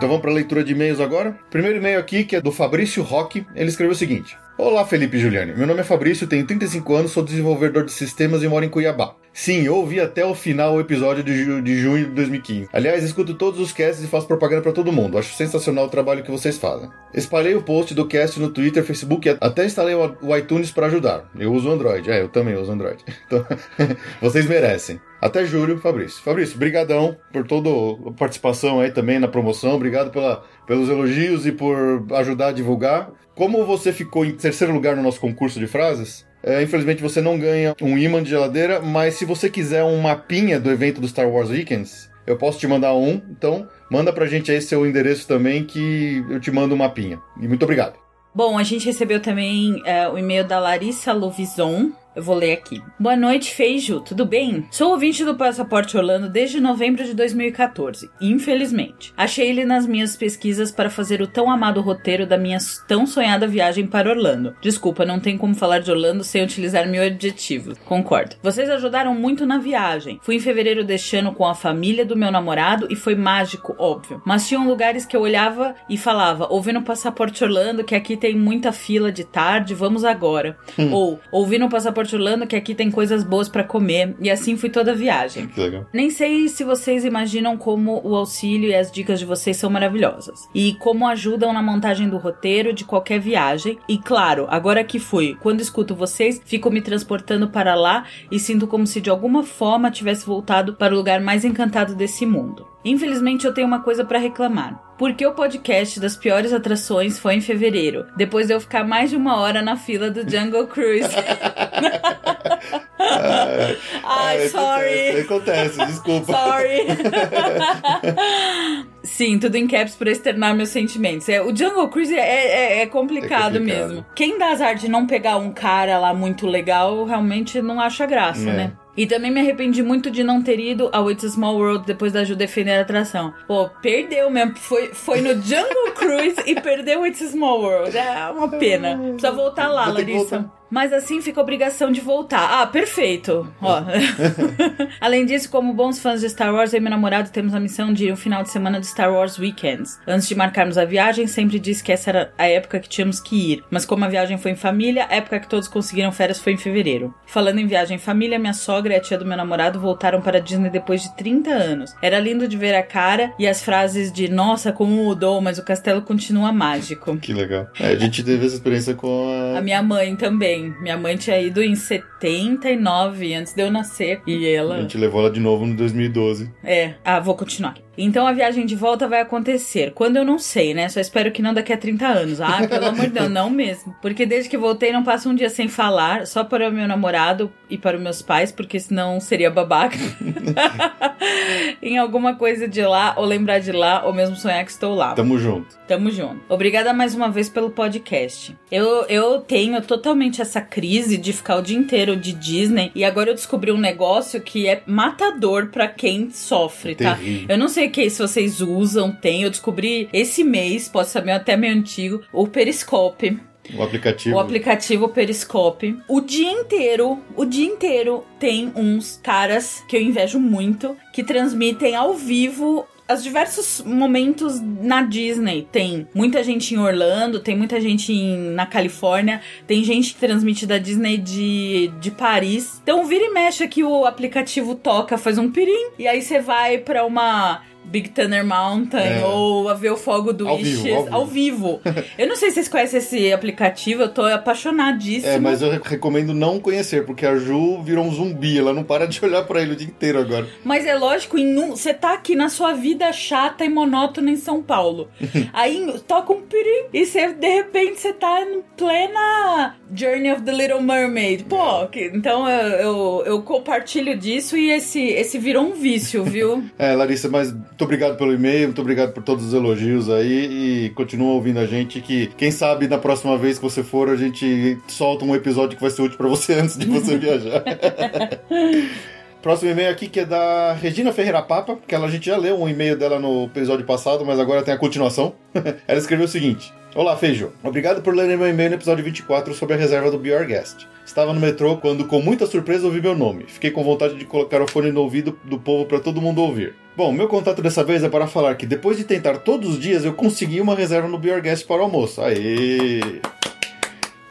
Então vamos para a leitura de e-mails agora. Primeiro e-mail aqui, que é do Fabrício Roque. Ele escreveu o seguinte: Olá, Felipe e Juliane. Meu nome é Fabrício, tenho 35 anos, sou desenvolvedor de sistemas e moro em Cuiabá. Sim, eu ouvi até o final o episódio de, ju de junho de 2015. Aliás, escuto todos os casts e faço propaganda para todo mundo. Acho sensacional o trabalho que vocês fazem. Espalhei o post do cast no Twitter, Facebook e até instalei o iTunes para ajudar. Eu uso Android. É, eu também uso Android. Então, vocês merecem. Até julho, Fabrício. Fabrício, brigadão por toda a participação aí também na promoção. Obrigado pela, pelos elogios e por ajudar a divulgar. Como você ficou em terceiro lugar no nosso concurso de frases, é, infelizmente você não ganha um imã de geladeira, mas se você quiser um mapinha do evento do Star Wars Weekends, eu posso te mandar um. Então, manda pra gente aí seu endereço também que eu te mando um mapinha. E muito obrigado. Bom, a gente recebeu também é, o e-mail da Larissa Lovison. Eu vou ler aqui. Boa noite, Feijo. Tudo bem? Sou ouvinte do Passaporte Orlando desde novembro de 2014. Infelizmente. Achei ele nas minhas pesquisas para fazer o tão amado roteiro da minha tão sonhada viagem para Orlando. Desculpa, não tem como falar de Orlando sem utilizar meu adjetivo. Concordo. Vocês ajudaram muito na viagem. Fui em fevereiro deste ano com a família do meu namorado e foi mágico, óbvio. Mas tinham lugares que eu olhava e falava: ouvi no Passaporte Orlando que aqui tem muita fila de tarde, vamos agora. Hum. Ou ouvi no Passaporte Que aqui tem coisas boas para comer. E assim fui toda a viagem. Que legal. Nem sei se vocês imaginam como o auxílio e as dicas de vocês são maravilhosas. E como ajudam na montagem do roteiro de qualquer viagem. E claro, agora que fui, quando escuto vocês, fico me transportando para lá e sinto como se de alguma forma tivesse voltado para o lugar mais encantado desse mundo. Infelizmente eu tenho uma coisa para reclamar. Porque o podcast das piores atrações foi em fevereiro, depois de eu ficar mais de uma hora na fila do Jungle Cruise. ai, ai, sorry. Acontece, acontece desculpa. Sorry. Sim, tudo em caps para externar meus sentimentos. É, o Jungle Cruise é, é, é, complicado, é, complicado mesmo. Quem dá azar de não pegar um cara lá muito legal, realmente não acha graça, é. né? E também me arrependi muito de não ter ido ao It's a Small World depois da Ju defender a atração. Pô, perdeu mesmo. Foi, foi no Jungle Cruise e perdeu o It's a Small World. É uma pena. Precisa voltar lá, Larissa. Mas assim fica a obrigação de voltar. Ah, perfeito. Ó. Além disso, como bons fãs de Star Wars, eu e meu namorado temos a missão de ir um final de semana de Star Wars Weekends. Antes de marcarmos a viagem, sempre disse que essa era a época que tínhamos que ir. Mas como a viagem foi em família, a época que todos conseguiram férias foi em fevereiro. Falando em viagem em família, minha sogra e a tia do meu namorado voltaram para a Disney depois de 30 anos. Era lindo de ver a cara e as frases de nossa, como mudou, mas o castelo continua mágico. Que legal. É, a gente teve essa experiência com a... a minha mãe também. Minha mãe tinha ido em 79, antes de eu nascer. E ela. A gente levou ela de novo no 2012. É. Ah, vou continuar. Então a viagem de volta vai acontecer. Quando eu não sei, né? Só espero que não daqui a 30 anos. Ah, pelo amor de Deus, não mesmo. Porque desde que voltei não passo um dia sem falar, só para o meu namorado e para os meus pais, porque senão seria babaca. em alguma coisa de lá, ou lembrar de lá, ou mesmo sonhar que estou lá. Tamo junto. Tamo junto. Obrigada mais uma vez pelo podcast. Eu, eu tenho totalmente essa crise de ficar o dia inteiro de Disney e agora eu descobri um negócio que é matador para quem sofre, tá? Terrível. Eu não sei que se vocês usam, tem. Eu descobri esse mês, posso saber até meio antigo, o Periscope. O aplicativo. O aplicativo Periscope. O dia inteiro, o dia inteiro tem uns caras que eu invejo muito que transmitem ao vivo os diversos momentos na Disney. Tem muita gente em Orlando, tem muita gente em, na Califórnia, tem gente que transmite da Disney de, de Paris. Então vira e mexe aqui o aplicativo toca, faz um pirim, e aí você vai para uma Big Thunder Mountain É. ou a ver o fogo do Ao vivo, Wishes ao vivo. eu não sei se vocês conhecem esse aplicativo, eu tô apaixonadíssima. É, mas eu re- recomendo não conhecer, porque a Ju virou um zumbi, ela não para de olhar pra ele o dia inteiro agora. Mas é lógico, em um, você tá aqui na sua vida chata e monótona em São Paulo. Aí toca um pirim e você, de repente, você tá em plena Journey of the Little Mermaid. Pô, que- então eu, eu, eu compartilho disso e esse, esse virou um vício, viu? É, Larissa, mas muito obrigado pelo e-mail, muito obrigado por todos os elogios aí e continua ouvindo a gente que quem sabe na próxima vez que você for a gente solta um episódio que vai ser útil pra você antes de você viajar. Próximo e-mail aqui que é da Regina Ferreira Papa, que ela, a gente já leu um e-mail dela no episódio passado, mas agora tem a continuação. ela escreveu o seguinte: Olá, Feijo. Obrigado por ler meu e-mail no episódio 24 sobre a reserva do Be Guest. Estava no metrô quando, com muita surpresa, ouvi meu nome. Fiquei com vontade de colocar o fone no ouvido do povo para todo mundo ouvir. Bom, meu contato dessa vez é para falar que depois de tentar todos os dias, eu consegui uma reserva no Be Guest para o almoço. Aê!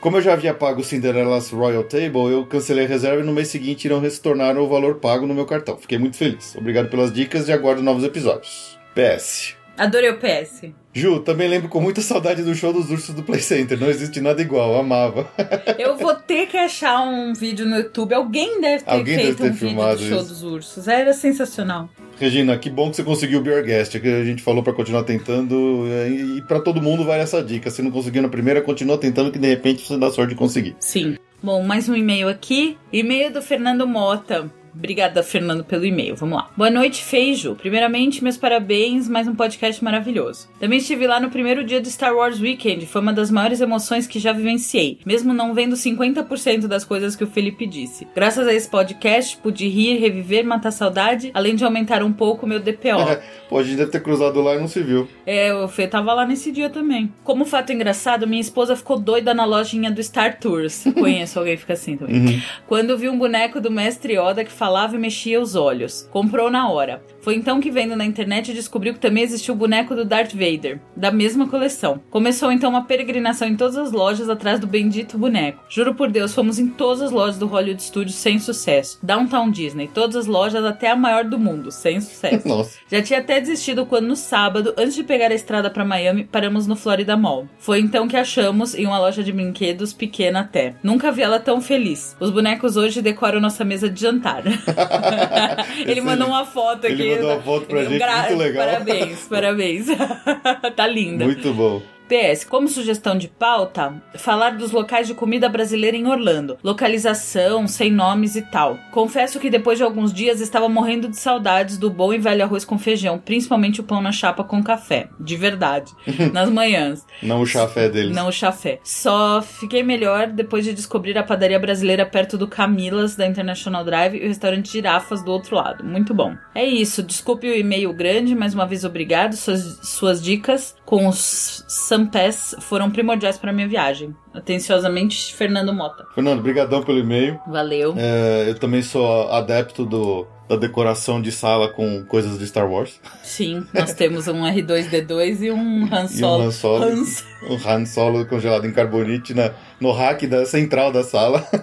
Como eu já havia pago o Cinderella's Royal Table, eu cancelei a reserva e no mês seguinte irão retornar o valor pago no meu cartão. Fiquei muito feliz. Obrigado pelas dicas e aguardo novos episódios. PS. Adorei o PS. Ju, também lembro com muita saudade do show dos ursos do Play Center. Não existe nada igual, amava. Eu vou ter que achar um vídeo no YouTube. Alguém deve ter Alguém feito deve ter um vídeo filmado do show isso. dos ursos. Era sensacional. Regina, que bom que você conseguiu o Beer Guest, é que a gente falou pra continuar tentando. é, E pra todo mundo vale essa dica. Se não conseguiu na primeira, continua tentando que de repente você dá sorte de conseguir. Sim. Bom, mais um e-mail aqui. E-mail do Fernando Mota. Obrigada, Fernando, pelo e-mail. Vamos lá. Boa noite, Feijo. Primeiramente, meus parabéns, mais um podcast maravilhoso. Também estive lá no primeiro dia do Star Wars Weekend. Foi uma das maiores emoções que já vivenciei, mesmo não vendo 50% das coisas que o Felipe disse. Graças a esse podcast, pude rir, reviver, matar saudade, além de aumentar um pouco o meu DPO. Pô, a gente deve ter cruzado lá e não se viu. É, o Fê tava lá nesse dia também. Como fato engraçado, minha esposa ficou doida na lojinha do Star Tours. Conheço alguém que fica assim também. Quando viu um boneco do mestre Yoda que falava e mexia os olhos. Comprou na hora. Foi então que vendo na internet descobriu que também existiu o boneco do Darth Vader, da mesma coleção. Começou então uma peregrinação em todas as lojas atrás do bendito boneco. Juro por Deus, fomos em todas as lojas do Hollywood Studios sem sucesso. Downtown Disney, todas as lojas até a maior do mundo, sem sucesso. Nossa. Já tinha até desistido quando no sábado, antes de pegar a estrada pra Miami, paramos no Florida Mall. Foi então que achamos em uma loja de brinquedos pequena até. Nunca vi ela tão feliz. Os bonecos hoje decoram nossa mesa de jantar. Ele mandou uma foto aqui. Ele mandou uma foto pra gente, muito legal. Parabéns, parabéns. tá linda. Muito bom. PS, como sugestão de pauta, falar dos locais de comida brasileira em Orlando. Localização, sem nomes e tal. Confesso que depois de alguns dias estava morrendo de saudades do bom e velho arroz com feijão, principalmente o pão na chapa com café. De verdade. nas manhãs. Não o chafé deles. Não o chafé. Só fiquei melhor depois de descobrir a padaria brasileira perto do Camilas, da International Drive, e o restaurante Girafas do outro lado. Muito bom. É isso. Desculpe o e-mail grande, mais uma vez obrigado. Suas, suas dicas com os Sampass foram primordiais para minha viagem. Atenciosamente, Fernando Mota. Fernando, brigadão pelo e-mail. Valeu. É, eu também sou adepto do, da decoração de sala com coisas de Star Wars. Sim, nós temos um R2D2 e um Han E um Solo. Han Solo. Hans. O Han Solo congelado em carbonite na, no rack da central da sala.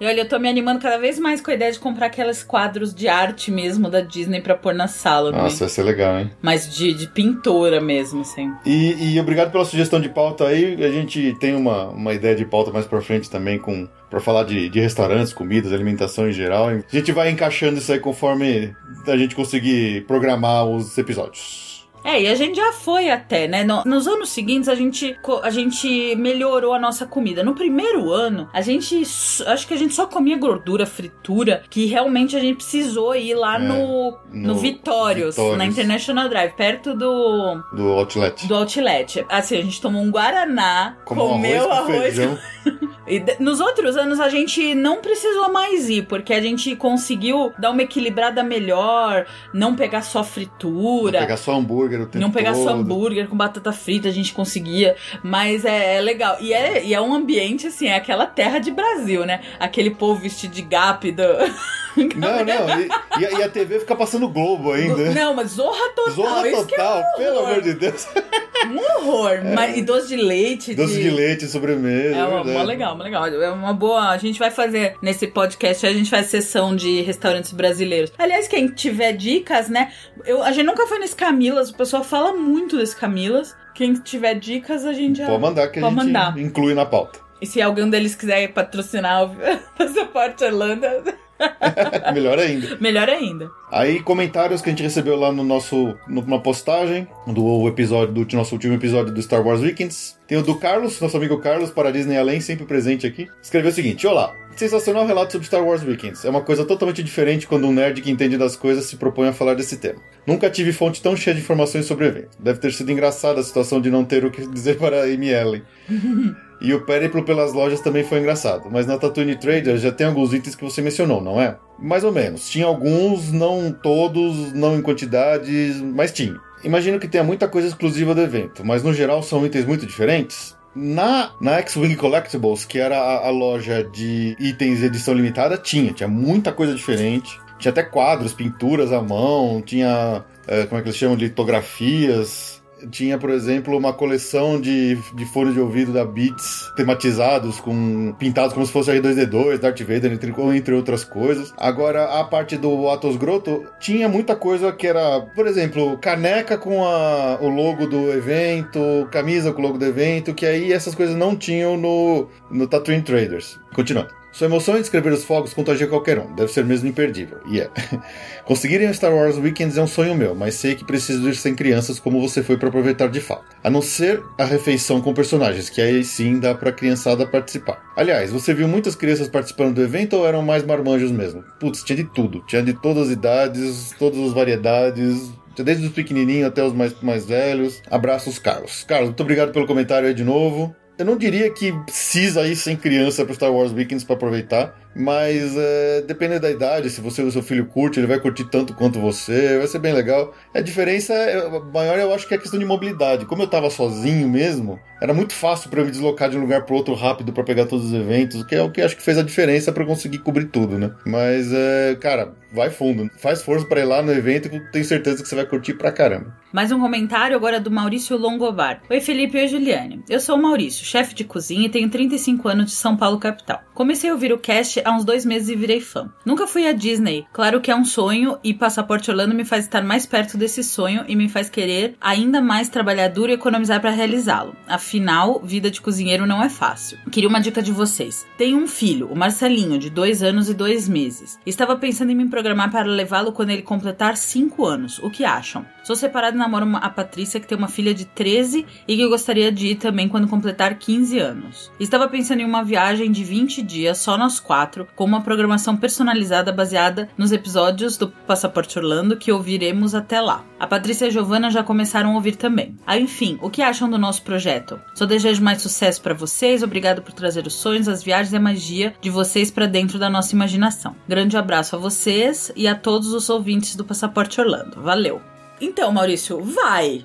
E olha, eu tô me animando cada vez mais com a ideia de comprar aqueles quadros de arte mesmo da Disney pra pôr na sala. né? Nossa, vai ser legal, hein? Mas de, de pintora mesmo, assim. E, e obrigado pela sugestão de pauta aí. A gente tem uma, uma ideia de pauta mais pra frente também com para falar de, de restaurantes, comidas, alimentação em geral. A gente vai encaixando isso aí conforme a gente conseguir programar os episódios. É, e a gente já foi até, né? No- nos anos seguintes, a gente, a gente melhorou a nossa comida. No primeiro ano, a gente. Acho que a gente só comia gordura, fritura, que realmente a gente precisou ir lá É, no, no, no Vitórios, Vitórios. na International Drive, perto do, Do Outlet. do Outlet. Assim, a gente tomou um Guaraná, Como comeu arroz com arroz. E de- nos outros anos a gente não precisou mais ir, porque a gente conseguiu dar uma equilibrada melhor, não pegar só fritura. Pegar só hambúrguer o tempo Não pegar todo. só hambúrguer com batata frita, a gente conseguia. Mas é, é legal. E é, e é um ambiente, assim, é aquela terra de Brasil, né? Aquele povo vestido de gap do. Não, não. E, e a, TV fica passando Globo ainda. Não, mas zorra total. Zorra que é total, um pelo amor de Deus. Um horror. Mas, e doce de leite. Doce de leite, sobremesa. É, É, mó verdade. Legal. legal. É uma boa. A gente vai fazer nesse podcast, a gente faz sessão de restaurantes brasileiros. Aliás, quem tiver dicas, né? Eu, a gente nunca foi nesse Camilas, o pessoal fala muito desse Camilas. Quem tiver dicas, a gente já. Pode mandar que a gente mandar. inclui na pauta. E se algum deles quiser patrocinar o Passaporte Irlanda. Melhor ainda. Melhor ainda. Aí, comentários que a gente recebeu lá no nosso, numa postagem do episódio, do nosso último episódio do Star Wars Weekends. Tem o do Carlos, nosso amigo Carlos, para Disney Além, sempre presente aqui. Escreveu o seguinte: Olá, sensacional relato sobre Star Wars Weekends. É uma coisa totalmente diferente quando um nerd que entende das coisas se propõe a falar desse tema. Nunca tive fonte tão cheia de informações sobre o evento. Deve ter sido engraçada a situação de não ter o que dizer para a ML. E o périplo pelas lojas também foi engraçado. Mas na Tatooine Trader já tem alguns itens que você mencionou, não é? Mais ou menos. Tinha alguns, não todos, não em quantidades, mas tinha. Imagino que tenha muita coisa exclusiva do evento, mas no geral são itens muito diferentes. Na, na X-Wing Collectibles, que era a, a loja de itens edição limitada, tinha. Tinha muita coisa diferente. Tinha até quadros, pinturas à mão, tinha. é, como é que eles chamam? Litografias. Tinha, por exemplo, uma coleção de, de fones de ouvido da Beats tematizados, com pintados como se fosse R2D2, Darth Vader, entre, entre outras coisas. Agora, a parte do Atos Grotto tinha muita coisa que era, por exemplo, caneca com a, o logo do evento, camisa com o logo do evento, que aí essas coisas não tinham no, no Tatooine Traders. Continuando. Sua emoção em descrever os fogos contagia qualquer um. Deve ser mesmo imperdível. E yeah. é. Conseguirem o Star Wars Weekends é um sonho meu, mas sei que preciso ir sem crianças como você foi para aproveitar de fato. A não ser a refeição com personagens, que aí sim dá pra criançada participar. Aliás, você viu muitas crianças participando do evento ou eram mais marmanjos mesmo? Putz, tinha de tudo. Tinha de todas as idades, todas as variedades. Desde os pequenininhos até os mais, mais velhos. Abraços, Carlos. Carlos, muito obrigado pelo comentário aí de novo. Eu não diria que precisa ir sem criança para Star Wars Weekends para aproveitar, mas é, dependendo da idade, se você o seu filho curte, ele vai curtir tanto quanto você, vai ser bem legal. A diferença é, maior eu acho que é a questão de mobilidade. Como eu tava sozinho mesmo, era muito fácil para eu me deslocar de um lugar para outro rápido para pegar todos os eventos, que é o que acho que fez a diferença para conseguir cobrir tudo, né? Mas, é, cara, vai fundo. Faz força para ir lá no evento que tenho certeza que você vai curtir pra caramba. Mais um comentário agora do Maurício Longobar. Oi, Felipe e Juliane. Eu sou o Maurício, chefe de cozinha e tenho 35 anos de São Paulo, capital. Comecei a ouvir o cast há uns dois meses e virei fã. Nunca fui à Disney. Claro que é um sonho e Passaporte Orlando me faz estar mais perto desse sonho e me faz querer ainda mais trabalhar duro e economizar para realizá-lo. Afinal, vida de cozinheiro não é fácil. Queria uma dica de vocês. Tenho um filho, o Marcelinho, de dois anos e dois meses. Estava pensando em me programar para levá-lo quando ele completar 5 anos. O que acham? Sou separado e namoro a Patrícia, que tem uma filha de 13 e que gostaria de ir também quando completar 15 anos. Estava pensando em uma viagem de 20 dias, só nós quatro, com uma programação personalizada baseada nos episódios do Passaporte Orlando que ouviremos até lá. A Patrícia e a Giovana já começaram a ouvir também. Ah, enfim, o que acham do nosso projeto? Só desejo mais sucesso para vocês, obrigado por trazer os sonhos, as viagens e a magia de vocês para dentro da nossa imaginação. Grande abraço a vocês e a todos os ouvintes do Passaporte Orlando. Valeu! Então, Maurício, vai.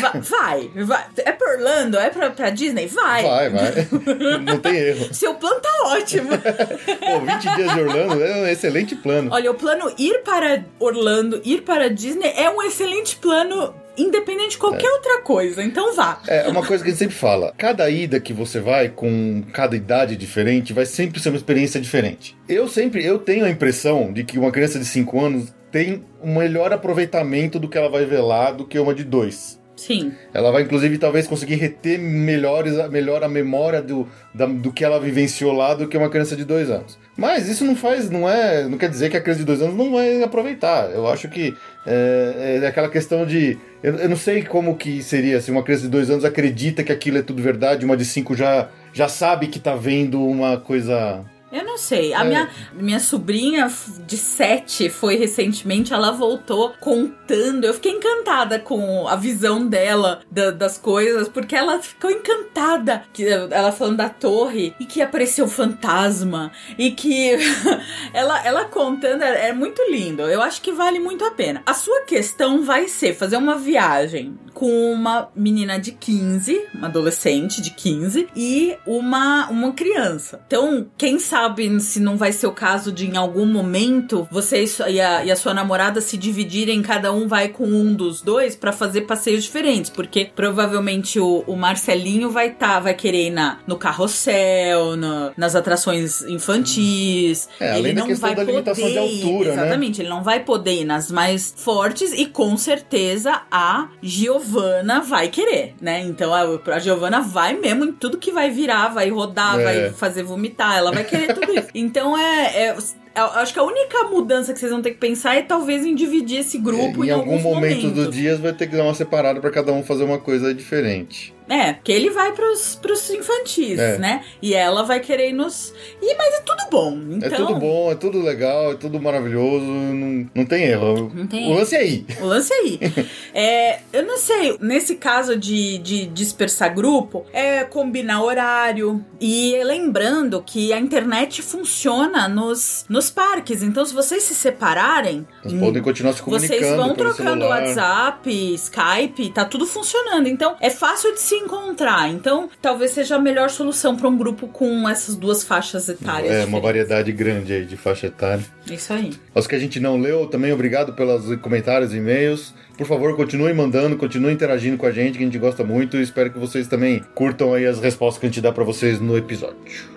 Va- vai, vai. É pra Orlando? É pra, pra Disney? Vai. Vai, vai. Não tem erro. Seu plano tá ótimo. Pô, 20 dias de Orlando é um excelente plano. Olha, o plano ir para Orlando, ir para Disney é um excelente plano, independente de qualquer outra coisa. Então vá. É uma coisa que a gente sempre fala. Cada ida que você vai, com cada idade diferente, vai sempre ser uma experiência diferente. Eu sempre, eu tenho a impressão de que uma criança de 5 anos tem um melhor aproveitamento do que ela vai ver lá do que uma de 2. Sim. Ela vai, inclusive, talvez conseguir reter melhores, melhor a memória do, da- do que ela vivenciou lá do que uma criança de dois anos. Mas isso não faz, não é, não quer dizer que a criança de dois anos não vai aproveitar. Eu acho que é, é aquela questão de, eu, eu não sei como que seria se uma criança de dois anos acredita que aquilo é tudo verdade, uma de cinco já já sabe que tá vendo uma coisa Eu não sei. A É. minha, minha sobrinha de 7 foi recentemente, ela voltou contando. Eu fiquei encantada com a visão dela da- das coisas, porque ela ficou encantada. Que, ela falando da torre e que apareceu fantasma. E que ela, ela contando é, é muito lindo. Eu acho que vale muito a pena. A sua questão vai ser fazer uma viagem com uma menina de 15, uma adolescente de 15, e uma, uma criança. Então, quem sabe sabe se não vai ser o caso de em algum momento você e a, e a sua namorada se dividirem, cada um vai com um dos dois para fazer passeios diferentes, porque provavelmente o, o Marcelinho vai tá, vai querer ir na, no carrossel, nas atrações infantis. É, ele não vai poder de altura, né? exatamente, né? ele não vai poder ir nas mais fortes e com certeza a Giovana vai querer, né? Então a, a Giovana vai mesmo em tudo que vai virar, vai rodar, é. vai fazer vomitar, ela vai querer tudo isso. Então é, é acho que a única mudança que vocês vão ter que pensar é talvez em dividir esse grupo é, em, em algum momento momentos. do dia vai ter que dar uma separada para cada um fazer uma coisa diferente. É, porque ele vai pros, pros infantis, é. né? E ela vai querer ir nos. E, mas é tudo bom. Então... É tudo bom, é tudo legal, é tudo maravilhoso, não, não tem erro. Não tem o erro. lance é aí. O lance é aí. é, eu não sei, nesse caso de, de dispersar grupo, é combinar horário. E lembrando que a internet funciona nos, nos parques. Então, se vocês se separarem. Vocês podem continuar se comunicando. Vocês vão trocando WhatsApp, Skype, tá tudo funcionando. Então, é fácil de se encontrar. Então, talvez seja a melhor solução para um grupo com essas duas faixas etárias. É, diferentes. uma variedade grande aí de faixa etária. Isso aí. Os que a gente não leu, também obrigado pelos comentários e e-mails. Por favor, continue mandando, continue interagindo com a gente, que a gente gosta muito. E espero que vocês também curtam aí as respostas que a gente dá para vocês no episódio.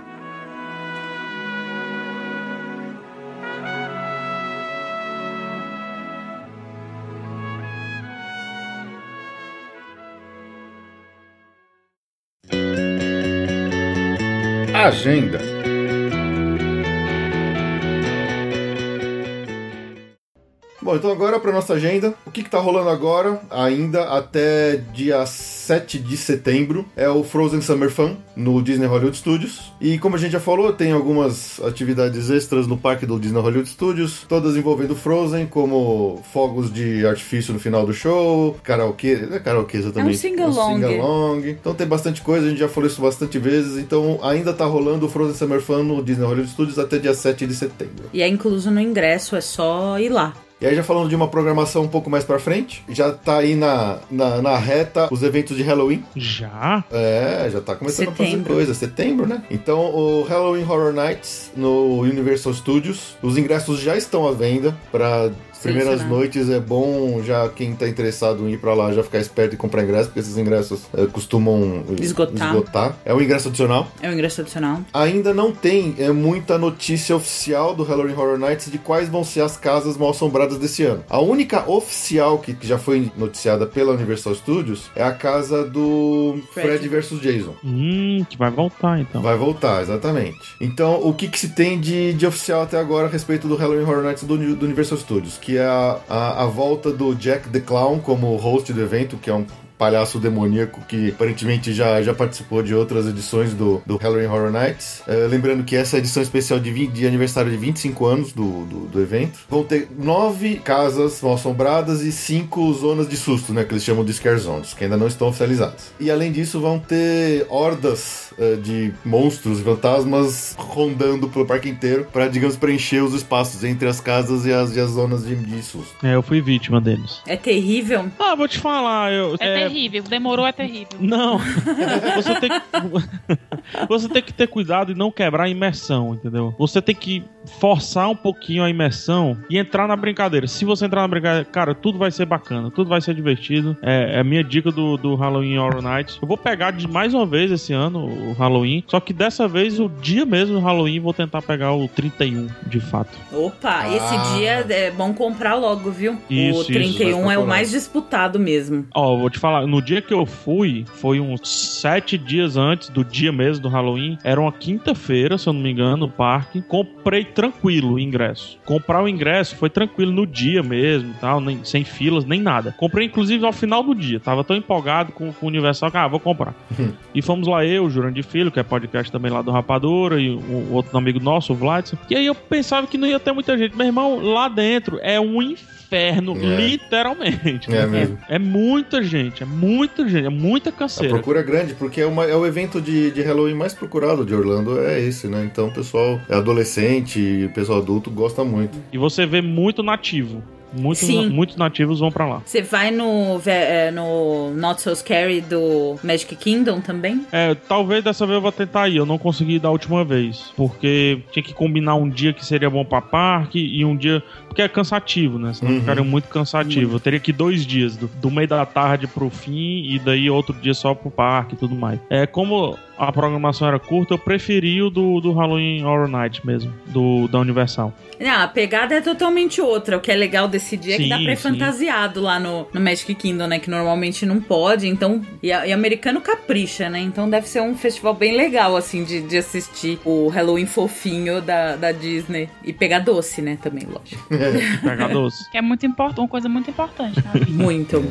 Agenda. Bom, então agora para nossa agenda. O que, está rolando agora, ainda até dia 7 de setembro, é o Frozen Summer Fun no Disney Hollywood Studios. E como a gente já falou, tem algumas atividades extras no parque do Disney Hollywood Studios, todas envolvendo Frozen, como fogos de artifício no final do show, karaokê, é karaokê exatamente. É um sing-along. É um sing então tem bastante coisa, a gente já falou isso bastante vezes, então ainda tá rolando o Frozen Summer Fun no Disney Hollywood Studios até dia 7 de setembro. E é incluso no ingresso, é só ir lá. E aí já falando de uma programação um pouco mais pra frente, já tá aí na, na, na reta os eventos de Halloween. Já? É, já tá começando Setembro. a fazer coisa. Setembro, né? Então o Halloween Horror Nights no Universal Studios, os ingressos já estão à venda para primeiras noites é bom já quem tá interessado em ir para lá já ficar esperto e comprar ingresso, porque esses ingressos é, costumam esgotar. esgotar. É um ingresso adicional. É um ingresso adicional. Ainda não tem é, muita notícia oficial do Halloween Horror Nights de quais vão ser as casas mal assombradas desse ano. A única oficial que, que já foi noticiada pela Universal Studios é a casa do Fred, Fred versus Jason. Hum, que vai voltar então. Vai voltar, exatamente. Então, o que, que se tem de, de oficial até agora a respeito do Halloween Horror Nights do, do Universal Studios? Que é a, a, a volta do Jack the Clown como host do evento, que é um palhaço demoníaco que aparentemente já, já participou de outras edições do, do Halloween Horror Nights. É, lembrando que essa é edição especial de, 20, de aniversário de 25 anos do, do, do, evento. Vão ter nove casas mal assombradas e cinco zonas de susto, né? Que eles chamam de Scare Zones, que ainda não estão oficializadas. E além disso, vão ter hordas uh, de monstros e fantasmas rondando pelo parque inteiro para, digamos, preencher os espaços entre as casas e as, e as zonas de, de susto. É, eu fui vítima deles. É terrível? Ah, vou te falar, eu. É, é terrível. Demorou é terrível. Não. Você tem que, você tem que ter cuidado e não quebrar a imersão, entendeu? Você tem que forçar um pouquinho a imersão e entrar na brincadeira. Se você entrar na brincadeira, cara, tudo vai ser bacana, tudo vai ser divertido. É, é a minha dica do, do Halloween Horror Nights. Eu vou pegar de mais uma vez esse ano o Halloween, só que dessa vez o dia mesmo do Halloween vou tentar pegar o 31, de fato. Opa, ah. esse dia é bom comprar logo, viu? Isso, o 31 isso, é o mais disputado mesmo. Ó, vou te falar no dia que eu fui, foi uns sete dias antes do dia mesmo do Halloween. Era uma quinta-feira, se eu não me engano, no parque. Comprei tranquilo o ingresso. Comprar o ingresso foi tranquilo no dia mesmo, tal, nem, sem filas, nem nada. Comprei, inclusive, ao final do dia. Tava tão empolgado com, com o Universal que, ah, vou comprar. e fomos lá, eu, Jurandir Filho, que é podcast também lá do Rapadura, e o outro amigo nosso, o Vladson. E aí eu pensava que não ia ter muita gente. Meu irmão, lá dentro é um inferno é. literalmente. É, mesmo. é muita gente, é muita gente, é muita canseira. A procura é grande, porque é, uma, é o evento de, de Halloween mais procurado de Orlando, é esse, né? Então o pessoal é adolescente pessoal adulto gosta muito. E você vê muito nativo Muitos, muitos nativos vão para lá. Você vai no, é, no Not So Scary do Magic Kingdom também? É, talvez dessa vez eu vou tentar ir. Eu não consegui da última vez. Porque tinha que combinar um dia que seria bom pra parque e um dia. Porque é cansativo, né? Senão uhum. ficaria muito cansativo. Eu teria que ir dois dias, do, do meio da tarde pro fim e daí outro dia só pro parque e tudo mais. É como a programação era curta, eu preferi o do, do Halloween Horror Night mesmo, do, da Universal. Não, a pegada é totalmente outra. O que é legal desse dia sim, é que dá pra ir sim. fantasiado lá no, no Magic Kingdom, né? Que normalmente não pode, então... E, e americano capricha, né? Então deve ser um festival bem legal, assim, de, de assistir o Halloween fofinho da, da Disney. E pegar doce, né? Também, lógico. pegar doce. Que é muito importante, uma coisa muito importante. Né? muito.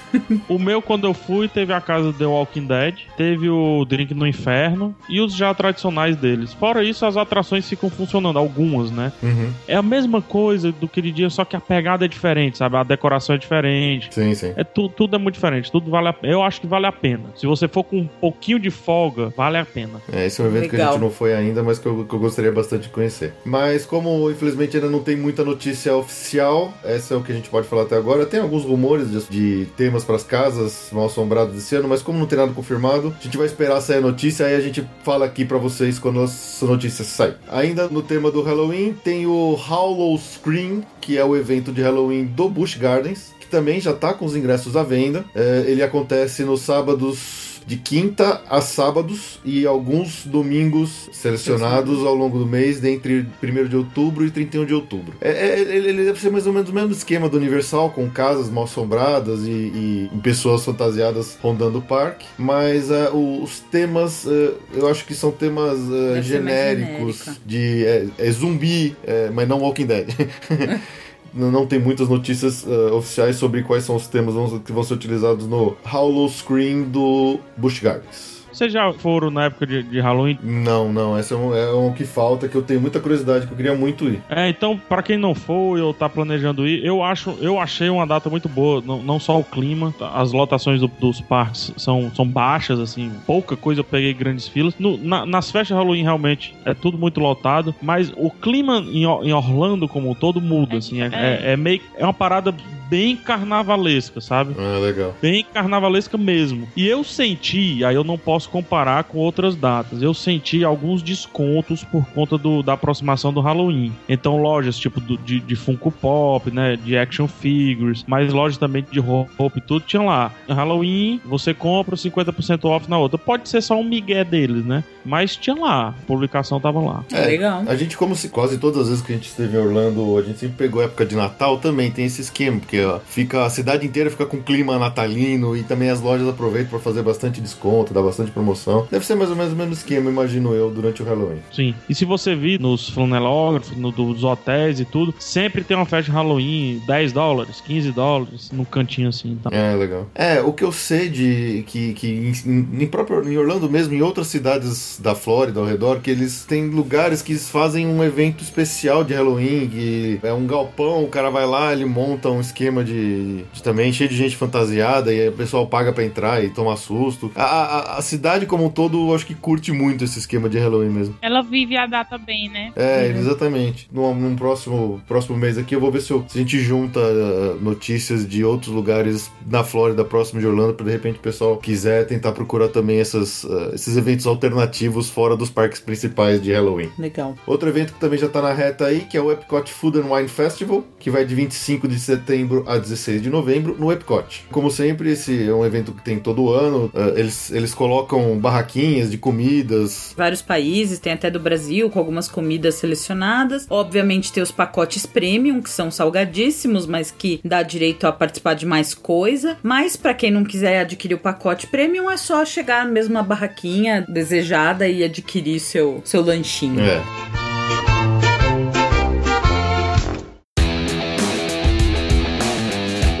o meu, quando eu fui, teve a casa The Walking Dead, teve o Drink no Inferno e os já tradicionais deles. Fora isso, as atrações ficam funcionando, algumas, né? Uhum. É a mesma coisa do que ele dia, só que a pegada é diferente, sabe? A decoração é diferente. Sim, sim. É tu, tudo é muito diferente. Tudo vale a, Eu acho que vale a pena. Se você for com um pouquinho de folga, vale a pena. É, esse é um evento Legal. que a gente não foi ainda, mas que eu, que eu gostaria bastante de conhecer. Mas como infelizmente ainda não tem muita notícia oficial, essa é o que a gente pode falar até agora. Tem alguns rumores de, de temas para as casas mal assombradas esse ano, mas como não tem nada confirmado, a gente vai esperar sair a notícia, aí a gente fala aqui para vocês quando essa notícia sair. Ainda no tema do Halloween, tem o Hollow Screen, que é o evento de Halloween do Busch Gardens, que também já está com os ingressos à venda. É, ele acontece nos sábados de quinta a sábados e alguns domingos selecionados ao longo do mês, entre 1 de outubro e 31 de outubro. É, é, ele deve ser mais ou menos o mesmo esquema do Universal, com casas mal assombradas e, e, pessoas fantasiadas rondando o parque, mas uh, os temas, uh, eu acho que são temas uh, genéricos de é, é zumbi, é, mas não Walking Dead. não tem muitas notícias uh, oficiais sobre quais são os temas que vão ser utilizados no Hollow Screen do Busch Gardens. Vocês já foram na época de, de Halloween? Não, não. Essa é um, é um que falta, que eu tenho muita curiosidade, que eu queria muito ir. É, então, para quem não foi ou tá planejando ir, eu acho, eu achei uma data muito boa. Não, não só o clima, as lotações do, dos parques são, são baixas, assim, pouca coisa eu peguei grandes filas. No, na, nas festas de Halloween, realmente, é tudo muito lotado, mas o clima em, em Orlando como um todo muda, assim. É, é, é, é meio. É uma parada bem carnavalesca, sabe? Ah, legal. Bem carnavalesca mesmo. E eu senti, aí eu não posso comparar com outras datas, eu senti alguns descontos por conta do, da aproximação do Halloween. Então, lojas tipo do, de, de Funko Pop, né? De action figures, mas lojas também de roupa e tudo, tinha lá. Halloween, você compra 50% off na outra. Pode ser só um migué deles, né? Mas tinha lá, a publicação tava lá. É, legal. A gente, como se quase todas as vezes que a gente esteve em Orlando, a gente sempre pegou época de Natal também, tem esse esquema, porque ó, fica a cidade inteira fica com clima natalino e também as lojas aproveitam para fazer bastante desconto, dar bastante promoção. Deve ser mais ou menos o mesmo esquema, imagino eu, durante o Halloween. Sim. E se você vir nos flanelógrafos, no, dos hotéis e tudo, sempre tem uma festa de Halloween, 10 dólares, 15 dólares, no cantinho assim. Então. É, legal. É, o que eu sei de que, que em, em, próprio, em Orlando mesmo, em outras cidades da Flórida ao redor, que eles têm lugares que fazem um evento especial de Halloween, que é um galpão, o cara vai lá, ele monta um esquema de, de também cheio de gente fantasiada e aí o pessoal paga para entrar e toma susto. A, a, a, cidade como um todo, eu acho que curte muito esse esquema de Halloween mesmo. Ela vive a data bem, né? É, uhum. exatamente. Num, num, próximo, próximo mês aqui eu vou ver se, eu, se a gente junta uh, notícias de outros lugares na Flórida, próximo de Orlando, para de repente o pessoal quiser tentar procurar também essas, uh, esses eventos alternativos fora dos parques principais de Halloween. Legal. Outro evento que também já tá na reta aí, que é o Epcot Food and Wine Festival, que vai de 25 de setembro a 16 de novembro no Epcot. Como sempre, esse é um evento que tem todo ano. Uh, eles, eles colocam barraquinhas de comidas. Vários países, tem até do Brasil, com algumas comidas selecionadas. Obviamente tem os pacotes premium, que são salgadíssimos, mas que dá direito a participar de mais coisa. Mas para quem não quiser adquirir o pacote premium, é só chegar mesmo na barraquinha desejada e adquirir seu, seu lanchinho. É.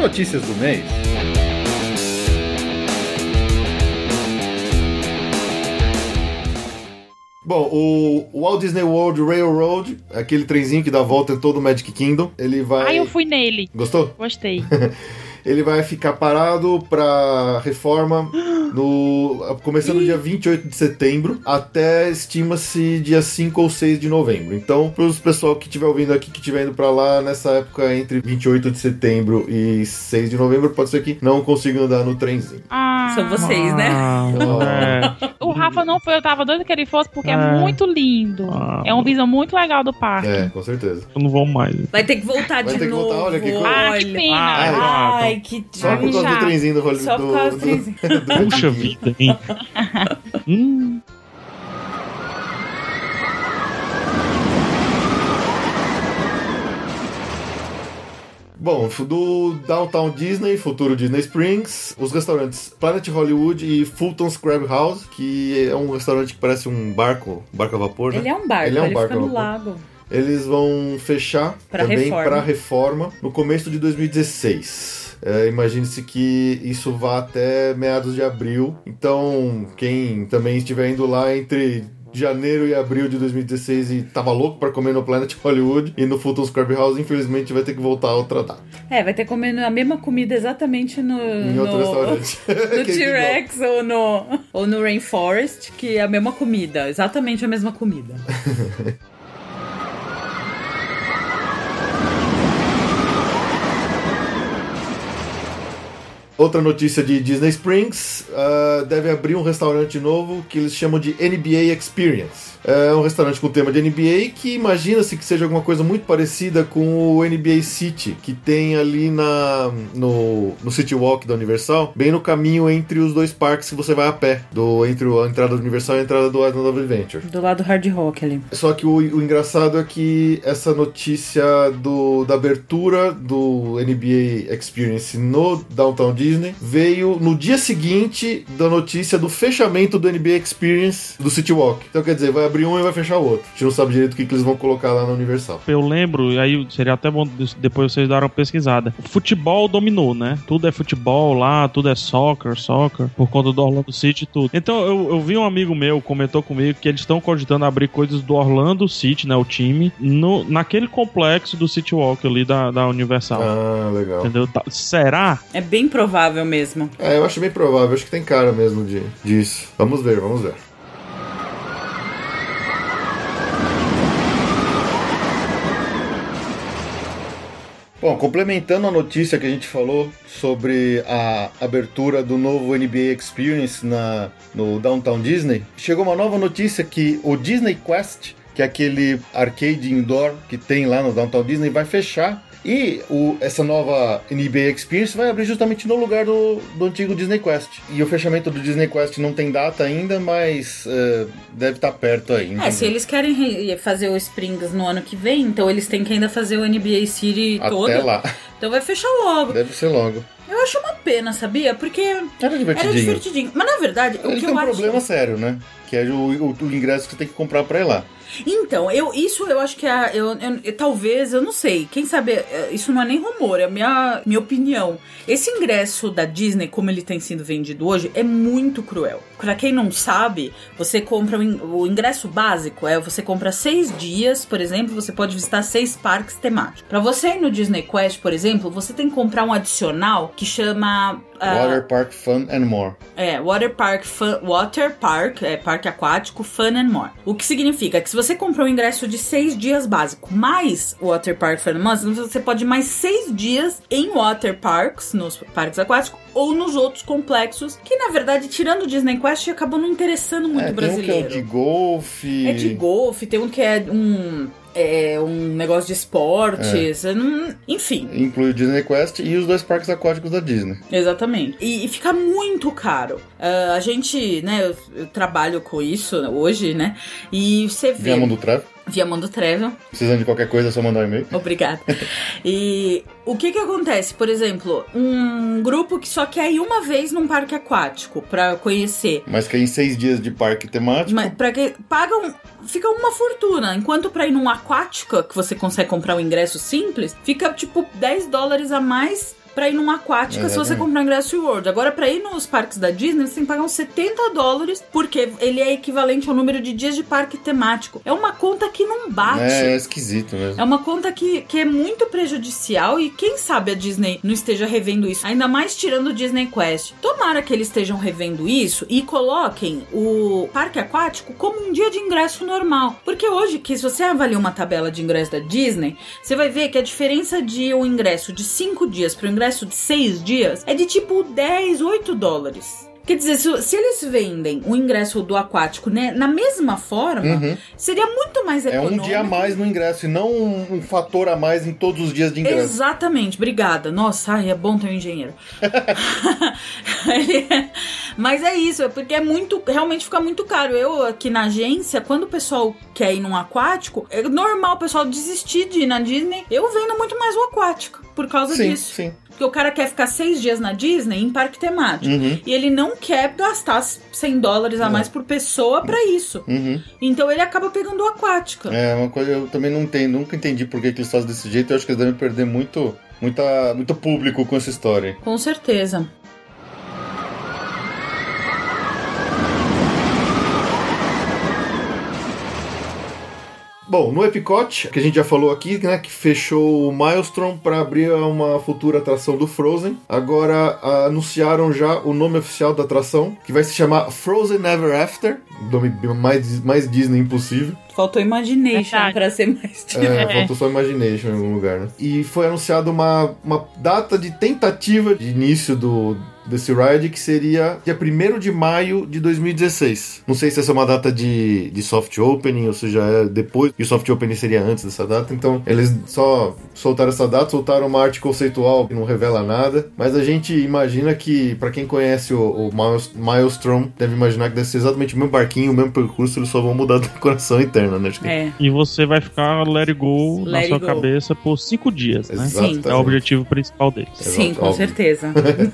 Notícias do mês. Bom, o Walt Disney World Railroad, aquele trenzinho que dá volta em todo o Magic Kingdom, ele vai. Ah, eu fui nele. Gostou? Gostei. ele vai ficar parado para reforma no começando no dia 28 de setembro até estima-se dia 5 ou 6 de novembro. Então, para os pessoal que estiver ouvindo aqui que estiver indo para lá nessa época entre 28 de setembro e 6 de novembro, pode ser que não consigam andar no trenzinho. Ah, São vocês, né? Ah, é. o Rafa não foi, eu tava doido que ele fosse porque é, É. muito lindo. Ah. É uma visão muito legal do parque. É, com certeza. Eu não vou mais. Vai ter que voltar Vai de ter que novo. voltar, olha que coisa. Ah, que pena. Ah, Ai, que Só por causa do trenzinho do Hollywood. Só por causa do trenzinho. Puxa vida, hein? hum. Bom, do Downtown Disney, futuro Disney Springs, os restaurantes Planet Hollywood e Fulton's Crab House, que é um restaurante que parece um barco, um barco a vapor, né? Ele é um barco, Ele ele, é um barco fica no lago. Eles vão fechar Pra também reforma. para reforma no começo de 2016. É, Imagine-se que isso vá até meados de abril. Então, quem também estiver indo lá entre janeiro e abril de 2016 e tava louco para comer no Planet Hollywood e no Fulton's Crab House, infelizmente vai ter que voltar a outra data. É, vai ter comendo a mesma comida exatamente no. Em outro no... restaurante. No T-Rex ou no, ou no Rainforest, que é a mesma comida, exatamente a mesma comida. Outra notícia de Disney Springs: ah, deve abrir um restaurante novo que eles chamam de NBA Experience. É um restaurante com tema de NBA que imagina-se que seja alguma coisa muito parecida com o NBA City, que tem ali na, no, no City Walk da Universal, bem no caminho entre os dois parques que você vai a pé, do, entre a entrada da Universal e a entrada do Island of Adventure. Do lado hard rock ali. Só que o, o engraçado é que essa notícia do, da abertura do NBA Experience no Downtown Disney veio no dia seguinte da notícia do fechamento do NBA Experience do City Walk. Então quer dizer, vai abrir um e vai fechar o outro. A gente não sabe direito o que, que eles vão colocar lá na Universal. Eu lembro, e aí seria até bom depois vocês darem uma pesquisada. O futebol dominou, né? Tudo é futebol lá, tudo é soccer, soccer, por conta do Orlando City e tudo. Então eu, eu vi um amigo meu comentou comigo que eles estão cogitando abrir coisas do Orlando City, né? O time, no, naquele complexo do City Walk ali da, da Universal. Ah, legal. Entendeu? Tá- será? É bem provável mesmo. É, eu acho bem provável. Acho que tem cara mesmo de, disso. Vamos ver, vamos ver. Bom, complementando a notícia que a gente falou sobre a abertura do novo NBA Experience na, no Downtown Disney, chegou uma nova notícia que o Disney Quest, que é aquele arcade indoor que tem lá no Downtown Disney, vai fechar. E o- essa nova NBA Experience vai abrir justamente no lugar do, do antigo Disney Quest. E o fechamento do Disney Quest não tem data ainda, mas eh, deve estar perto aí. É, se eles querem re- fazer o Springs no ano que vem, então eles têm que ainda fazer o NBA City todo. Até lá. Então vai fechar logo. Deve ser logo. Eu acho uma pena, sabia? Porque Era divertidinho. era divertidinho. Mas na verdade, o Ele que tem eu um acho. problema sério, né? Que é o, o- o ingresso que você tem que comprar pra ir lá. Então, eu, isso eu acho que é. Eu, eu- eu- talvez, eu não sei. Quem sabe, é, isso não é nem rumor, é minha, minha opinião. Esse ingresso da Disney, como ele tem sido vendido hoje, é muito cruel. Pra quem não sabe, você compra o ingresso básico, é você compra seis dias, por exemplo, você pode visitar seis parques temáticos. Pra você ir no Disney Quest, por exemplo, você tem que comprar um adicional que chama. Ah, Water Park Fun and More. é, Water Park, Fun, Water Park, é parque aquático, Fun and More. O que significa que se você comprar um ingresso de seis dias básico, mais Water Park Fun and More, você pode ir mais seis dias em Water Parks, nos parques aquáticos, ou nos outros complexos, que na verdade, tirando o Disney Quest, acabou não interessando muito é, o tem um que é brasileiro. de golfe. É de golfe, tem um que é um. É um negócio de esportes, eu não- enfim. Inclui o Disney Quest e os dois parques aquáticos da Disney. Exatamente. E, e fica muito caro. Ah, a gente, né, eu, eu trabalho com isso hoje, né? E você vê. Via Mundo Travel. Via Mundo Travel. Precisando de qualquer coisa, é só mandar um e-mail. Obrigada. e o que que acontece? Por exemplo, um grupo que só quer ir uma vez num parque aquático pra conhecer. Mas que é em seis dias de parque temático. Mas para que pagam fica uma fortuna, enquanto pra ir num aquática que você consegue comprar um ingresso simples, fica tipo 10 dólares a mais pra ir numa aquática É, se você comprar ingresso World. Agora, pra ir nos parques da Disney, você tem que pagar uns 70 dólares, porque ele é equivalente ao número de dias de parque temático. É uma conta que não bate. É, é esquisito mesmo. É uma conta que, que é muito prejudicial e quem sabe a Disney não esteja revendo isso. Ainda mais tirando o Disney Quest. Tomara que eles estejam revendo isso e coloquem o parque aquático como um dia de ingresso normal. Porque hoje, que se você avalia uma tabela de ingresso da Disney, você vai ver que a diferença de um ingresso de 5 dias para o ingresso de 6 dias é de tipo 10, 8 dólares. Quer dizer, se, se eles vendem o ingresso do aquático né, na mesma forma, seria muito mais Uhum. É econômico. um dia a mais no ingresso e não um, um fator a mais em todos os dias de ingresso. Exatamente, obrigada. Nossa, ai, é bom ter um engenheiro. É- Mas é isso, é porque é muito. Realmente fica muito caro. Eu aqui na agência, quando o pessoal quer ir num aquático, é normal o pessoal desistir de ir na Disney. Eu vendo muito mais o aquático por causa Sim, disso. sim. Porque o cara quer ficar seis dias na Disney em parque temático. Uhum. E ele não quer gastar 100 dólares a mais por pessoa pra isso. Uhum. Então ele acaba pegando o aquático. É, uma coisa eu também não entendo, nunca entendi por que, que eles fazem desse jeito. Eu acho que eles devem perder muito, muita, muito público com essa história. Com certeza. Bom, no Epcot, que a gente já falou aqui, né, que fechou o Maelstrom para abrir uma futura atração do Frozen. Agora anunciaram já o nome oficial da atração, que vai se chamar Frozen Ever After, nome mais, mais Disney impossível. Faltou Imagination Verdade. pra ser mais É, faltou só Imagination em algum lugar, né? E foi anunciado uma, uma data de tentativa de início do desse ride, que seria dia 1 de maio de 2016. Não sei se essa é uma data de, de soft opening, ou seja, é depois, e o soft opening seria antes dessa data, então eles só soltaram essa data, soltaram uma arte conceitual que não revela nada, mas a gente imagina que, pra quem conhece o, o Miles- Maelstrom, deve imaginar que deve ser exatamente o mesmo barquinho, o mesmo percurso, eles só vão mudar a decoração interna, né? Acho que É. E você vai ficar let it go na Let sua it go. cabeça por cinco dias, né? Exatamente. É o objetivo principal deles. Sim, Exato, com óbvio. certeza.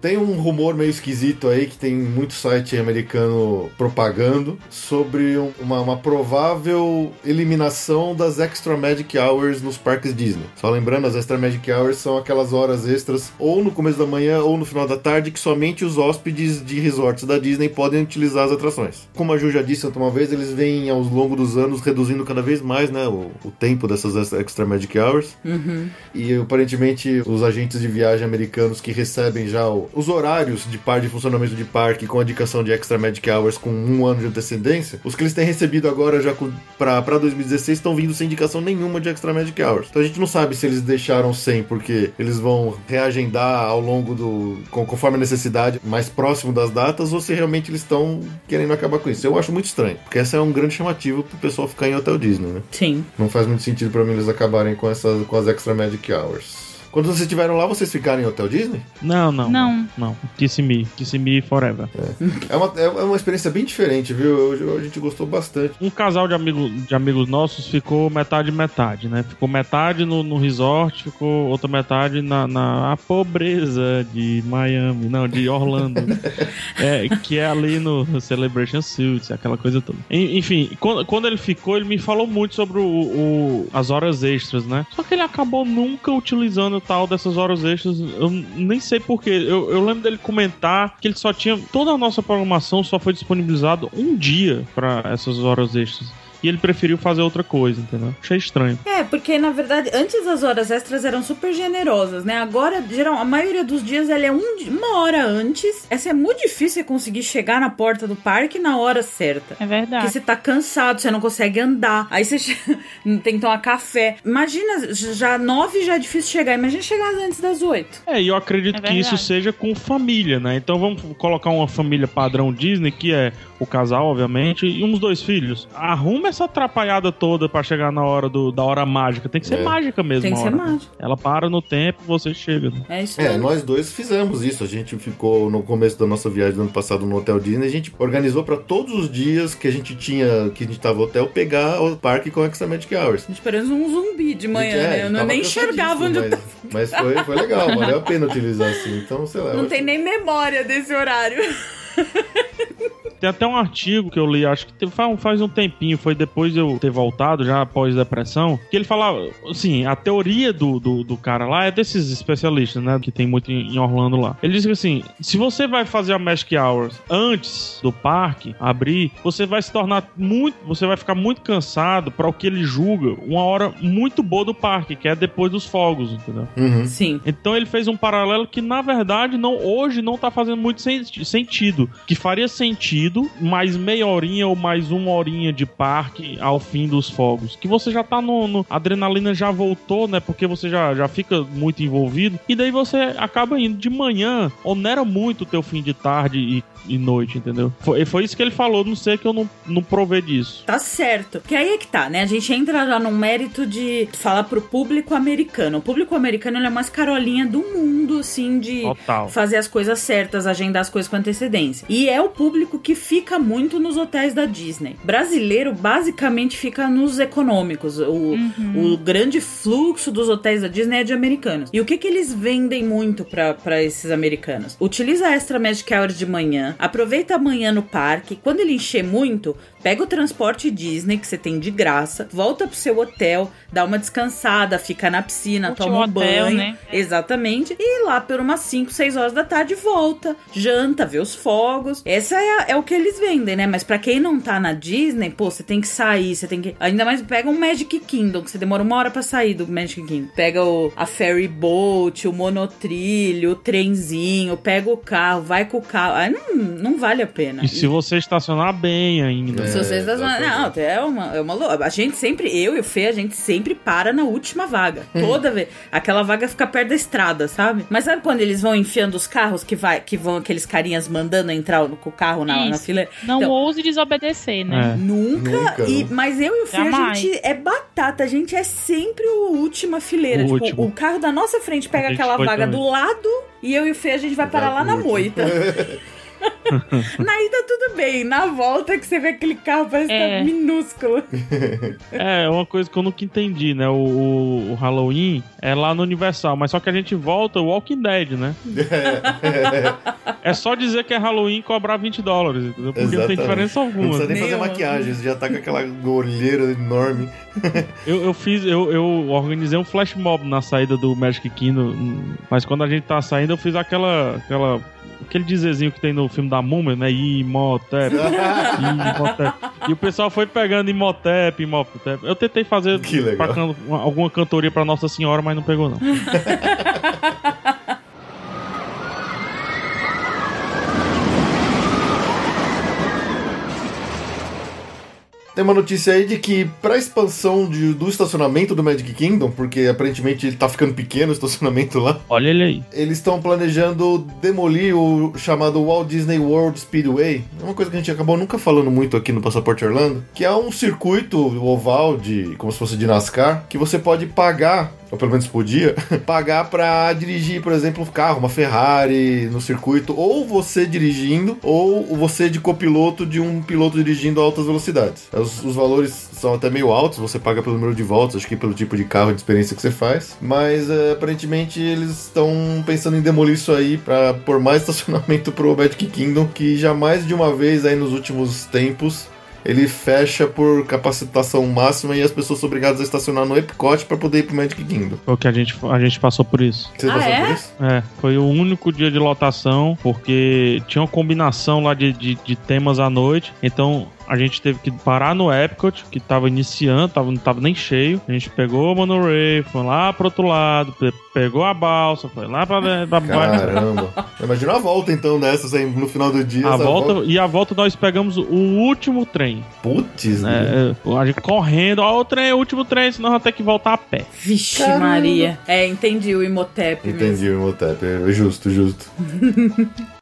Tem um rumor meio esquisito aí que tem muito site americano propagando sobre um- uma, uma provável eliminação das Extra Magic Hours nos parques Disney. Só lembrando, as Extra Magic Hours são aquelas horas extras ou no começo da manhã ou no final da tarde que somente os hóspedes de resorts da Disney podem utilizar as atrações. Como a Ju já disse uma vez, eles vêm ao longo dos anos reduzindo cada vez mais né, o, o tempo dessas Extra Magic Hours. E aparentemente os agentes de viagem americanos que recebem já o- os horários de par de funcionamento de parque com a indicação de Extra Magic Hours com um ano de antecedência, os que eles têm recebido agora já pra 2016 estão vindo sem indicação nenhuma de Extra Magic Hours. Então a gente não sabe se eles deixaram sem porque eles vão reagendar ao longo do. conforme a necessidade, mais próximo das datas, ou se realmente eles estão querendo acabar com isso. Eu acho muito estranho, porque essa é um grande chamativo pro pessoal ficar em hotel Disney, né? Sim. Não faz muito sentido pra mim eles acabarem com, essas, com as Extra Magic Hours. Quando vocês estiveram lá, vocês ficaram em Hotel Disney? Não, não. Não. Não. Kiss me. Kiss me forever. É uma, é uma experiência bem diferente, viu? Eu- eu- a gente gostou bastante. Um casal de, amigo, de amigos nossos ficou metade metade, né? Ficou metade no, no resort, ficou outra metade na, na a pobreza de Miami, não, de Orlando. é, que é ali no Celebration Suites, aquela coisa toda. En- Enfim, quando, quando ele ficou, ele me falou muito sobre o, o- as horas extras, né? Só que ele acabou nunca utilizando tal dessas horas extras. Eu nem sei porquê. Eu, eu lembro dele comentar que ele só tinha. Toda a nossa programação só foi disponibilizado um dia pra essas horas extras. E ele preferiu fazer outra coisa, entendeu? Achei estranho. É, porque na verdade, antes as horas extras eram super generosas, né? Agora, geral, a maioria dos dias ela é um uma hora antes. Essa é muito difícil você conseguir chegar na porta do parque na hora certa. É Porque verdade. você tá cansado, você não consegue andar. Aí você tem que tomar café. Imagina, já nove já é difícil chegar. Imagina chegar antes das oito. É, e eu acredito É que isso seja com família, né? Então vamos colocar uma família padrão Disney, que é o casal, obviamente, e uns dois filhos. Arruma essa atrapalhada toda pra chegar na hora do, da hora mágica. Tem que ser É. mágica mesmo. Tem que a ser hora. mágico. Ela para no tempo e você chega. né? É isso É, aí. nós dois fizemos isso. A gente ficou no começo da nossa viagem do ano passado no Hotel Disney. A gente organizou pra todos os dias que a gente tinha, que a gente tava no hotel, pegar o parque com Extra Magic Hours. A gente parecia um zumbi de manhã, É, né? Eu não tava nem enxergava onde eu cansadíssimo, mas, mas foi, foi legal, valeu a pena utilizar assim. Então, sei lá. Não acho tem nem memória desse horário. Tem até um artigo que eu li, acho que faz um tempinho, foi depois de eu ter voltado, já após depressão, que ele falava, assim, a teoria do, do, do cara lá é desses especialistas, né, que tem muito em Orlando lá. Ele diz que assim, se você vai fazer a Magic Hours antes do parque abrir, você vai se tornar muito, você vai ficar muito cansado para o que ele julga uma hora muito boa do parque, que é depois dos fogos, entendeu? Uhum. Sim. Então ele fez um paralelo que na verdade não hoje não tá fazendo muito sentido, que faria sentido mais meia horinha ou mais uma horinha de parque ao fim dos fogos, que você já tá no, no a adrenalina já voltou, né? Porque você já, já fica muito envolvido e daí você acaba indo de manhã, onera muito o teu fim de tarde e e noite, entendeu? Foi, foi isso que ele falou, não sei que eu não, não provei disso. Tá certo. Que aí é que tá, né? A gente entra já num mérito de falar pro público americano. O público americano ele é mais carolinha do mundo, assim, de Total. fazer as coisas certas, agendar as coisas com antecedência. E é o público que fica muito nos hotéis da Disney. Brasileiro basicamente fica nos econômicos. O, uhum. o grande fluxo dos hotéis da Disney é de americanos. E o que que eles vendem muito para esses americanos? Utiliza Extra Magic Hours de manhã, aproveita amanhã no parque. Quando ele encher muito, pega o transporte Disney que você tem de graça, volta pro seu hotel, dá uma descansada, fica na piscina, Último toma um hotel, banho. Né? Exatamente. E lá por umas 5, 6 horas da tarde volta, janta, vê os fogos. Essa é, é o que eles vendem, né? Mas para quem não tá na Disney, pô, você tem que sair, você tem que. Ainda mais pega um Magic Kingdom, que você demora uma hora para sair do Magic Kingdom. Pega o, a ferry boat, o monotrilho, o trenzinho, pega o carro, vai com o carro. Aí não, não vale a pena. E, e se você estacionar bem ainda. É, se você estacionar. Não, é uma, é uma. A gente sempre, eu e o Fê, a gente sempre para na última vaga. Hum. Toda vez. Aquela vaga fica perto da estrada, sabe? Mas sabe quando eles vão enfiando os carros que vai, que vão aqueles carinhas mandando entrar com o carro na, na fila? Não então, ouse desobedecer, né? É. Nunca. Nunca e, mas eu e o Fê, a gente é batata. A gente é sempre o última fileira. O tipo, último. o carro da nossa frente pega aquela vaga também. do lado e eu e o Fê a gente vai parar lá na moita. na ida tudo bem, na volta que você vê aquele carro parece é. tá minúsculo. É, uma coisa que eu nunca entendi, né? O, o, Halloween é lá no Universal, mas só que a gente volta o Walking Dead, né? É, é só dizer que é Halloween e cobrar 20 dólares, entendeu? Porque Exatamente. não tem diferença alguma. Não precisa nem fazer maquiagem, você já tá com aquela olheira enorme. eu, eu fiz, eu, eu organizei um flash mob na saída do Magic Kingdom, mas quando a gente tá saindo, eu fiz aquela, aquela aquele dizerzinho que tem no filme da Múmia, né? Imhotep. Imhotep. E o pessoal foi pegando Imhotep, Imhotep. Eu tentei fazer pra alguma cantoria pra Nossa Senhora, mas não pegou, não. Tem uma notícia aí de que para expansão de, do estacionamento do Magic Kingdom, porque aparentemente ele tá ficando pequeno o estacionamento lá. Olha ele aí. Eles estão planejando demolir o chamado Walt Disney World Speedway. É uma coisa que a gente acabou nunca falando muito aqui no Passaporte Orlando, que é um circuito oval de como se fosse de NASCAR, que você pode pagar ou pelo menos podia, pagar para dirigir, por exemplo, um carro, uma Ferrari no circuito, ou você dirigindo, ou você de copiloto de um piloto dirigindo a altas velocidades. Os, os, valores são até meio altos, você paga pelo número de voltas, acho que pelo tipo de carro de experiência que você faz, mas uh, aparentemente eles estão pensando em demolir isso aí para pôr mais estacionamento pro Magic Kingdom, que já mais de uma vez aí nos últimos tempos ele fecha por capacitação máxima e as pessoas são obrigadas a estacionar no Epcot para poder ir pro Magic Kingdom. Foi o que a gente, a gente passou por isso. Você ah, passou é? por isso? É, foi o único dia de lotação, porque tinha uma combinação lá de, de, de temas à noite, então a gente teve que parar no Epcot, que tava iniciando, tava, não tava nem cheio. A gente pegou o monorail, foi lá pro outro lado, pegou a balsa, foi lá pra, pra Caramba. Imagina a volta então dessas aí no final do dia. A volta, volta, E a volta nós pegamos o último trem. Putz, né? É, a gente correndo, ó, o trem, o último trem, senão vai ter que voltar a pé. Vixe Caramba. Maria. É, entendi o Imotep. Entendi mesmo. o Imotep, é justo, justo.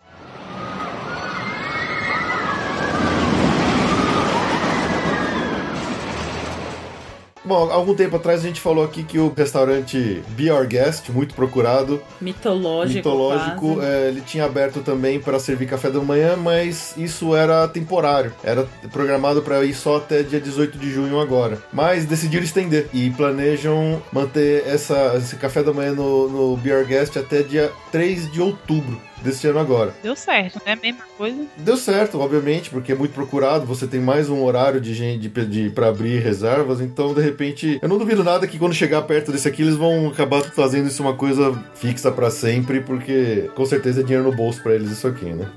Bom, algum tempo atrás a gente falou aqui que o restaurante Be Our Guest, muito procurado, mitológico, mitológico é, ele tinha aberto também para servir café da manhã, mas isso era temporário, era programado para ir só até dia 18 de junho agora. Mas decidiram estender e planejam manter essa, esse café da manhã no, no Be Our Guest até dia 3 de outubro desse ano agora. Deu certo, é a mesma coisa? Deu certo, obviamente, porque é muito procurado, você tem mais um horário de gente de, de, pra abrir reservas, então de repente, eu não duvido nada que quando chegar perto desse aqui, eles vão acabar fazendo isso uma coisa fixa para sempre, porque com certeza é dinheiro no bolso para eles isso aqui, né?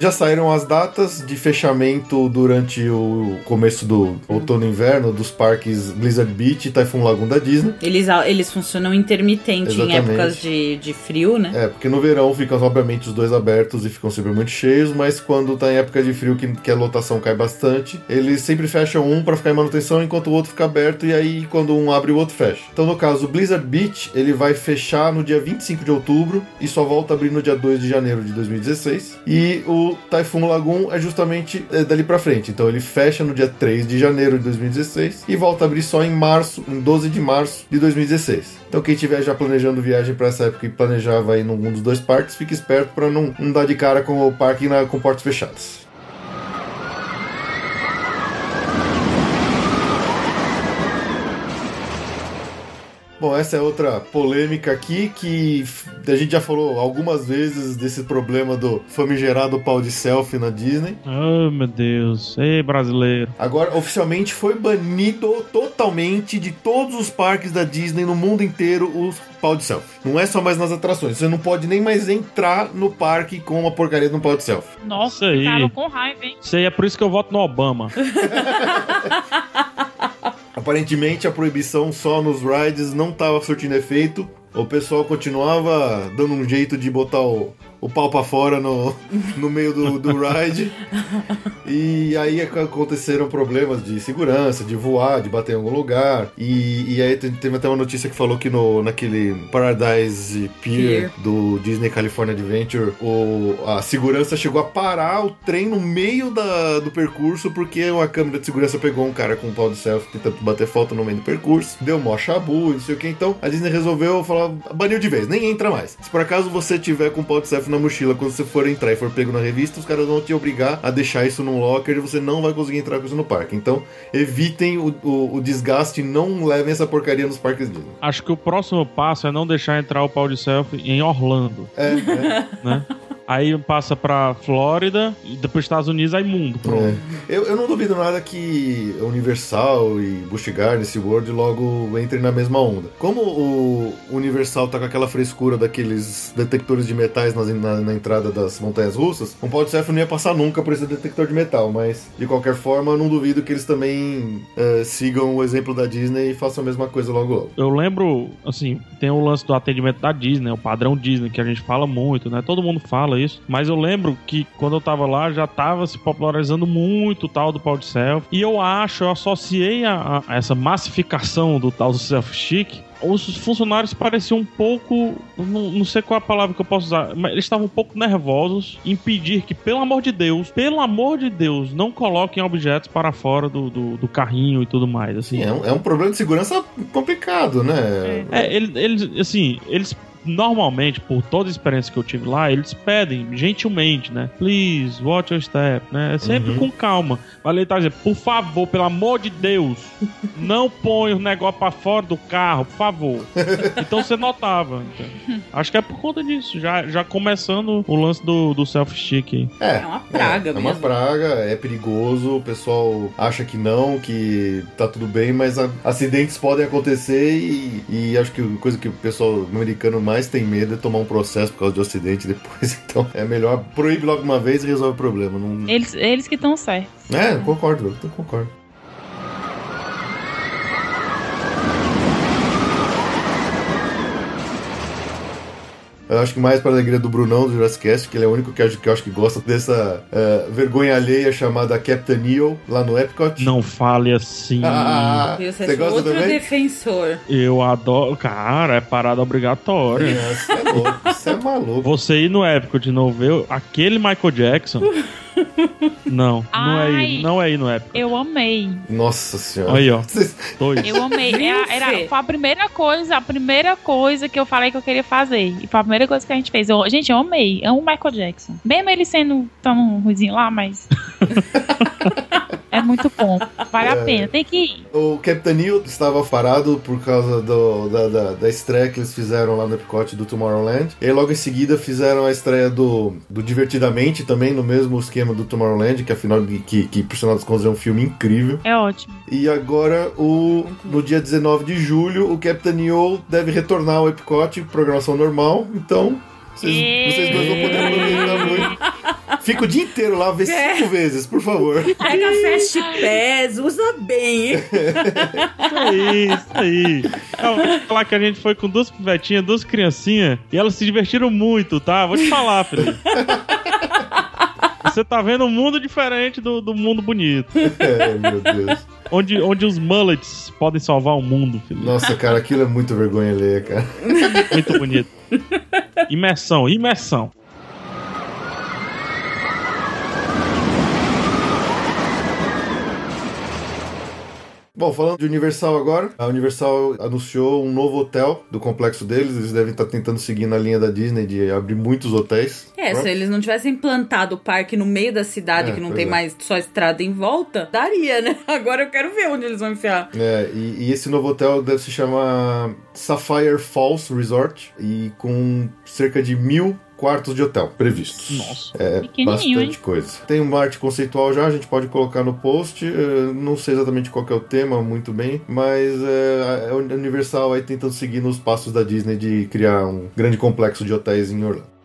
Já saíram as datas de fechamento durante o começo do outono e inverno dos parques Blizzard Beach e Typhoon Lagoon da Disney. Eles, eles funcionam intermitente Exatamente. em épocas de, de frio, né? É, porque no verão ficam, obviamente, os dois abertos e ficam sempre muito cheios, mas quando tá em época de frio, que, que a lotação cai bastante, eles sempre fecham um para ficar em manutenção enquanto o outro fica aberto e aí quando um abre o outro fecha. Então, no caso, o Blizzard Beach, ele vai fechar no dia 25 de outubro e só volta a abrir no dia 2 de janeiro de 2016. E o o Typhoon Lagoon é justamente é, dali para frente. Então ele fecha no dia 3 de janeiro de 2016 e volta a abrir só em março, em 12 de março de 2016. Então quem estiver já planejando viagem para essa época e planejava ir num dos dois parques, fique esperto para não, não dar de cara com o parque na, com portas fechadas. Bom, essa é outra polêmica aqui que a gente já falou algumas vezes desse problema do famigerado pau de selfie na Disney. Oh, meu Deus. Ei, brasileiro. Agora, oficialmente foi banido totalmente de todos os parques da Disney no mundo inteiro o pau de selfie. Não é só mais nas atrações. Você não pode nem mais entrar no parque com uma porcaria de um pau de selfie. Nossa, aí. com raiva, hein? Isso aí é por isso que eu voto no Obama. Aparentemente a proibição só nos rides não estava surtindo efeito. O pessoal continuava dando um jeito de botar o, o pau pra fora no, no meio do, do ride. E aí aconteceram problemas de segurança, de voar, de bater em algum lugar. E, e aí teve até uma notícia que falou que no, naquele Paradise Pier, Pier. do Disney California Adventure, o, a segurança chegou a parar o trem no meio da, do percurso porque uma câmera de segurança pegou um cara com um pau de selfie tentando bater foto no meio do percurso. Deu mó chabu, não sei o que. Então a Disney resolveu falar, baniu de vez, nem entra mais. Se por acaso você tiver com um pau de selfie na mochila quando você for entrar e for pego na revista, os caras vão te obrigar a deixar isso num locker e você não vai conseguir entrar com isso no parque. Então, evitem o, o, o desgaste e não levem essa porcaria nos parques Disney. Acho que o próximo passo é não deixar entrar o pau de selfie em Orlando. É, é. né? aí passa pra Flórida e depois Estados Unidos, aí mundo, pronto. É. Eu, eu não duvido nada que Universal e Busch Gardens, SeaWorld logo entrem na mesma onda. Como o Universal tá com aquela frescura daqueles detectores de metais na, na, na entrada das montanhas russas, um pau de surf não ia passar nunca por esse detector de metal, mas de qualquer forma, eu não duvido que eles também uh, sigam o exemplo da Disney e façam a mesma coisa logo logo. Eu lembro, assim, tem o lance do atendimento da Disney, o padrão Disney, que a gente fala muito, né? Todo mundo fala isso. Mas eu lembro que quando eu tava lá já tava se popularizando muito o tal do pau de selfie. E eu acho, eu associei a, a essa massificação do tal do selfie chic os funcionários pareciam um pouco. Não, não, sei qual é a palavra que eu posso usar, mas eles estavam um pouco nervosos em pedir que, pelo amor de Deus, pelo amor de Deus, não coloquem objetos para fora do, do, do carrinho e tudo mais. Assim. É, um, é um problema de segurança complicado, né? É, eles, eles assim, eles normalmente, por toda a experiência que eu tive lá, eles pedem gentilmente, né? Please, watch your step, né? É sempre uhum. com calma. Valeu, tá dizendo, por favor, pelo amor de Deus, não põe o negócio pra fora do carro, por favor. Então você notava. Então. Acho que é por conta disso, já, já começando o lance do, do self-stick. É, é uma praga, é, mesmo. É uma praga, é perigoso, o pessoal acha que não, que tá tudo bem, mas a, acidentes podem acontecer e, e acho que coisa que o pessoal americano mais tem medo é tomar um processo por causa de acidente depois. Então é melhor proíbe logo uma vez e resolve o problema. Não... Eles, eles que estão certos. É, concordo, eu concordo. Eu acho que mais para a alegria do Brunão do Jurassic Cast, que ele é o único que, acho, que eu acho que gosta dessa uh, vergonha alheia chamada Captain Neo lá no Epcot. Não fale assim. Ah, você gosta outro também? defensor. Eu adoro. Cara, é parada obrigatória. Você é louco, você é maluco. Você ir no Epcot de novo ver aquele Michael Jackson. Não, não é aí, não é aí no época. Eu amei. Nossa senhora. Aí, ó. Dois. Eu amei. Era, era, foi a primeira coisa, a primeira coisa que eu falei que eu queria fazer. E foi a primeira coisa que a gente fez. Eu, gente, eu amei. Amo o Michael Jackson. Mesmo ele sendo tão ruizinho lá, mas. é muito bom. Vale é, a pena, tem que ir. O Capitão estava parado por causa do, da, da, da, estreia que eles fizeram lá no Epcot do Tomorrowland. E logo em seguida fizeram a estreia do, do Divertidamente, também no mesmo esquema do Tomorrowland, que afinal, que, que por sinal das contas é um filme incrível. É ótimo. E agora, o, no dia 19 de julho, o Captain deve retornar ao Epcot, programação normal. Então, vocês, vocês dois vão poder aproveitar muito. Fica o dia inteiro lá, vê é. cinco vezes, por favor. Pega Fast Pass, usa bem. isso aí, isso aí. Eu vou falar que a gente foi com duas pivetinhas, duas criancinhas, e elas se divertiram muito, tá? Vou te falar, filho. Você tá vendo um mundo diferente do, do mundo bonito. É, meu Deus. Onde, onde os mullets podem salvar o mundo, filho. Nossa, cara, aquilo é muito vergonha ler, cara. Muito bonito. Imersão, imersão. Bom, falando de Universal agora, a Universal anunciou um novo hotel do complexo deles. Eles devem estar tentando seguir na linha da Disney de abrir muitos hotéis. É, se eles não tivessem plantado o parque no meio da cidade, é, que não tem é. mais só estrada em volta, daria, né? Agora eu quero ver onde eles vão enfiar. É, e, e esse novo hotel deve se chamar Sapphire Falls Resort e com cerca de mil quartos de hotel previstos. Nossa. É bastante hein? coisa. Tem uma arte conceitual já, a gente pode colocar no post. Uh, não sei exatamente qual é o tema, muito bem, mas uh, a Universal aí tentando seguir nos passos da Disney de criar um grande complexo de hotéis em Orlando.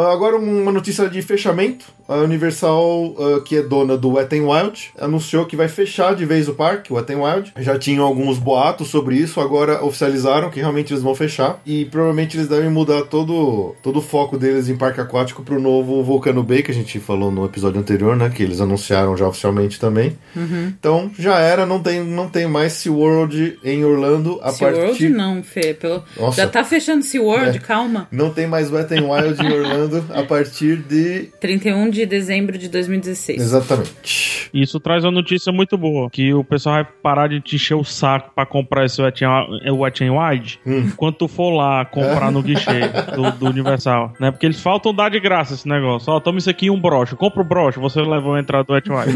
Agora uma notícia de fechamento. A Universal, uh, que é dona do Wet n Wild, anunciou que vai fechar de vez o parque, o Wet n Wild. Já tinham alguns boatos sobre isso, agora oficializaram que realmente eles vão fechar. E provavelmente eles devem mudar todo, todo o foco deles em parque aquático para o novo Volcano Bay, que a gente falou no episódio anterior, né? Que eles anunciaram já oficialmente também. Uhum. Então já era, não tem, não tem mais SeaWorld em Orlando a SeaWorld partir... Não, Fê. Pelo... Já tá fechando SeaWorld, é. calma. Não tem mais Wet n Wild em Orlando a partir de... 31 de dezembro de 2016. Exatamente. Isso traz uma notícia muito boa, que o pessoal vai parar de te encher o saco pra comprar esse Wet n Wild hum. quando tu for lá comprar no guichê do, do, Universal, né? Porque eles faltam dar de graça esse negócio. Ó, toma isso aqui um broche. Compra o broche, você leva a entrada do Wet n Wild.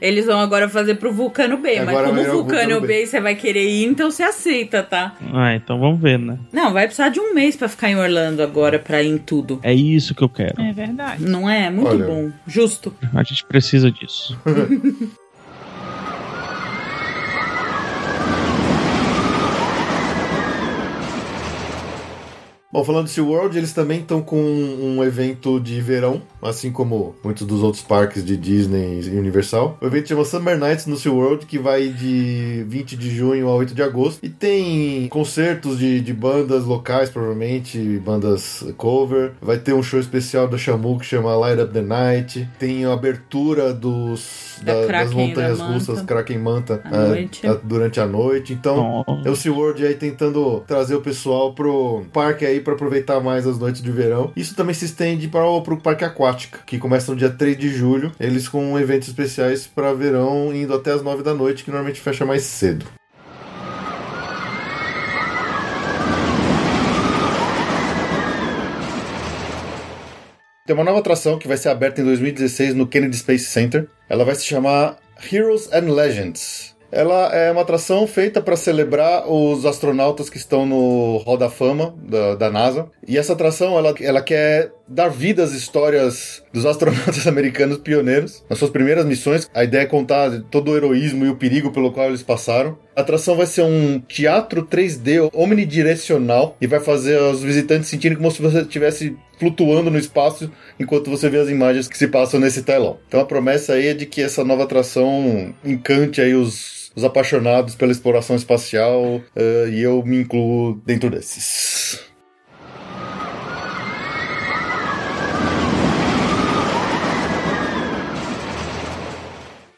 Eles vão agora fazer pro Vulcano B, agora mas como o Vulcano, Vulcano B você vai querer ir, então você aceita, tá? Ah, então vamos ver, né? Não, vai precisar de um mês para ficar em Orlando agora pra ir em tudo. É isso que eu quero. É verdade. Não é? Muito Olha. bom. Justo. A gente precisa disso. Bom, falando de SeaWorld, eles também estão com um evento de verão, assim como muitos dos outros parques de Disney e Universal. O evento chama Summer Nights no SeaWorld, que vai de 20 de junho a 8 de agosto. E tem concertos de, de bandas locais, provavelmente, bandas cover. Vai ter um show especial da Shamu que chama Light Up the Night. Tem a abertura dos da, das montanhas russas Kraken Manta é, durante a noite. Então, oh. é o SeaWorld aí tentando trazer o pessoal pro parque aí para aproveitar mais as noites de verão. Isso também se estende para o Parque Aquática, que começa no dia 3 de julho. Eles com eventos especiais para verão indo até as 9 da noite, que normalmente fecha mais cedo. Tem uma nova atração que vai ser aberta em 2016 no Kennedy Space Center. Ela vai se chamar Heroes and Legends. Ela é uma atração feita para celebrar os astronautas que estão no Hall da Fama da, da, NASA. E essa atração ela, ela quer dar vida às histórias dos astronautas americanos pioneiros nas suas primeiras missões. A ideia é contar todo o heroísmo e o perigo pelo qual eles passaram. A atração vai ser um teatro 3D omnidirecional e vai fazer os visitantes sentirem como se você estivesse flutuando no espaço enquanto você vê as imagens que se passam nesse telão. Então a promessa aí é de que essa nova atração encante aí os os apaixonados pela exploração espacial, uh, e eu me incluo dentro desses.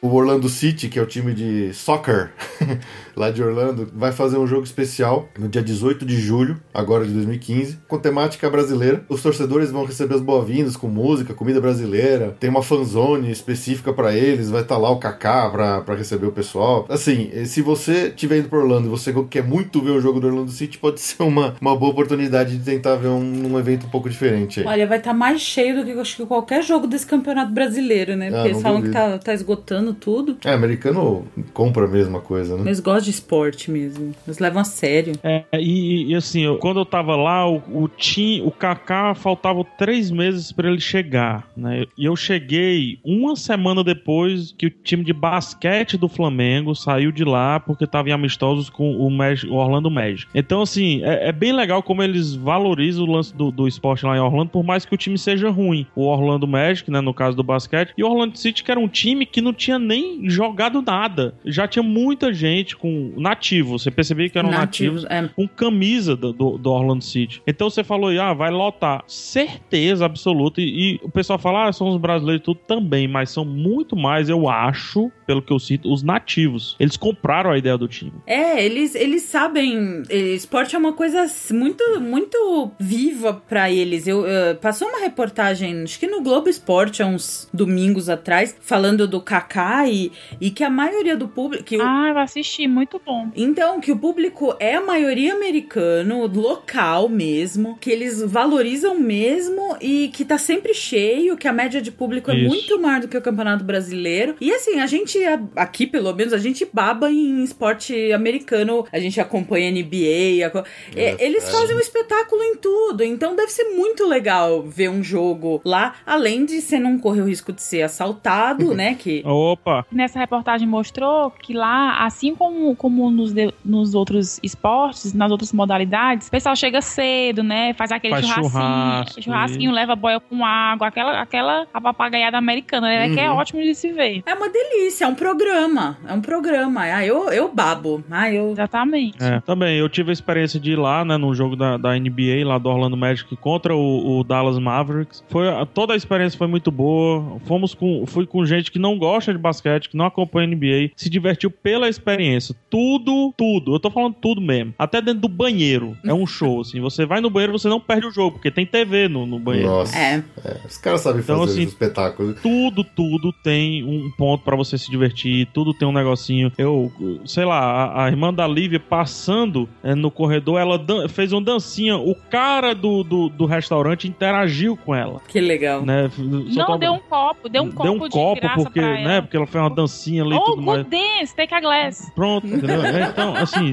o Orlando City, que é o time de soccer lá de Orlando, vai fazer um jogo especial no dia 18 de julho, agora de 2015, com temática brasileira. Os torcedores vão receber as boas-vindas com música, comida brasileira, tem uma fanzone específica para eles, vai estar tá lá o Kaká para receber o pessoal. Assim, se você estiver indo para Orlando e você quer muito ver o jogo do Orlando City, pode ser uma, uma boa oportunidade de tentar ver um, um evento um pouco diferente. Aí. Olha, vai estar tá mais cheio do que acho que qualquer jogo desse campeonato brasileiro, né? Ah, Porque eles falam duvido. que tá, tá esgotando tudo. É, americano compra a mesma coisa, né? Eles gostam de esporte mesmo. Eles levam a sério. É, e, e assim, eu, quando eu tava lá, o, o Tim, o Kaká faltava três meses para ele chegar, né? E eu cheguei uma semana depois que o time de basquete do Flamengo saiu de lá porque tava em amistosos com o, Magic, o Orlando Magic. Então, assim, é, é, bem legal como eles valorizam o lance do, do esporte lá em Orlando, por mais que o time seja ruim. O Orlando Magic, né, no caso do basquete, e o Orlando City, que era um time que não tinha nem jogado nada. Já tinha muita gente com nativo. Você percebia que eram nativos, nativos é. com camisa do, do, do, Orlando City. Então você falou, ah, vai lotar. Certeza absoluta. E, e o pessoal fala, ah, são os brasileiros tudo também, mas são muito mais, eu acho, pelo que eu sinto, os nativos. Eles compraram a ideia do time. É, eles, eles sabem. Esporte é uma coisa muito, muito viva para eles. Eu, eu, passou uma reportagem, acho que no Globo Esporte, há uns domingos atrás, falando do Kaká e, e que a maioria do público. Que ah, eu assisti, muito bom. Então, que o público é a maioria americano, local mesmo, que eles valorizam mesmo e que tá sempre cheio, que a média de público é Isso. é muito maior do que o Campeonato Brasileiro. E assim, a gente, aqui pelo menos, a gente baba em esporte americano, a gente acompanha NBA, a... é, eles fazem um espetáculo em tudo, então deve ser muito legal ver um jogo lá, além de você não correr o risco de ser assaltado, né? Que... Opa! Nessa reportagem mostrou que lá, assim como, como nos, de, nos outros esportes, nas outras modalidades, o pessoal chega cedo, né? Faz aquele faz churrasquinho, churrasco, churrasquinho leva boia com água, aquela, aquela papagaiada americana, né? Uhum. Que é uhum. ótimo de se ver. É uma delícia, é um programa. É um programa. Ah, eu, eu babo. Ah, eu... Exatamente. É, também, eu tive a experiência de ir lá, né, no jogo da, da NBA, lá do Orlando Magic contra o, o Dallas Mavericks. Foi, toda a experiência foi muito boa. Fomos com, fui com gente que não gosta de basquete, que não acompanha NBA, se divertiu pela experiência. Tudo, tudo. Eu tô falando tudo mesmo. Até dentro do banheiro. É um show, assim. Você vai no banheiro, você não perde o jogo, porque tem TV no, no banheiro. Nossa. É. é. Os caras sabem então, fazer assim, espetáculo. Tudo, tudo tem um ponto para você se divertir. Tudo tem um negocinho. Eu, sei lá, a, a irmã da Lívia passando é, no corredor, ela fez uma dancinha. O cara do, do, do, restaurante interagiu com ela. Que legal. Né? Não, deu um copo. Deu um copo, deu um copo porque, né, porque ela fez uma dancinha ali e oh, tudo mais. dance, take a glass. Pronto, entendeu? É, então, assim...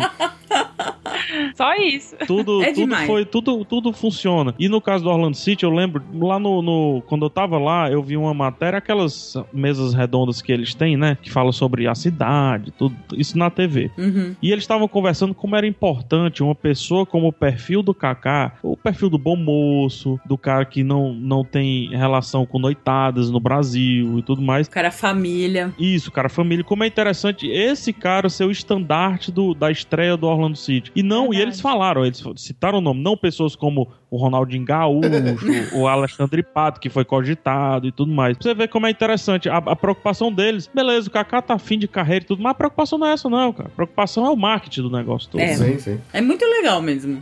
Só isso. Tudo, é tudo foi, tudo, tudo funciona. E no caso do Orlando City, eu lembro, lá no, no, Quando eu tava lá, eu vi uma matéria, aquelas mesas redondas que eles têm, né? Que fala sobre a cidade, tudo, isso na TV. Uhum. E eles estavam conversando como era importante uma pessoa como o perfil do Kaká, o perfil do bom moço, do cara que não, não tem relação com noitadas no Brasil e tudo mais. O cara família. Isso, cara família. Como é interessante esse cara ser o estandarte do, da estreia do Orlando City. E não, Verdade. e eles falaram, eles citaram o nome, não pessoas como o Ronaldinho Gaúcho, o Alexandre Pato, que foi cogitado e tudo mais. Você vê como é interessante a, a, preocupação deles. Beleza, o Kaká tá fim de carreira e tudo, mas a preocupação não é essa, não, cara. A preocupação é o marketing do negócio todo. É, sim, sim. é muito legal mesmo.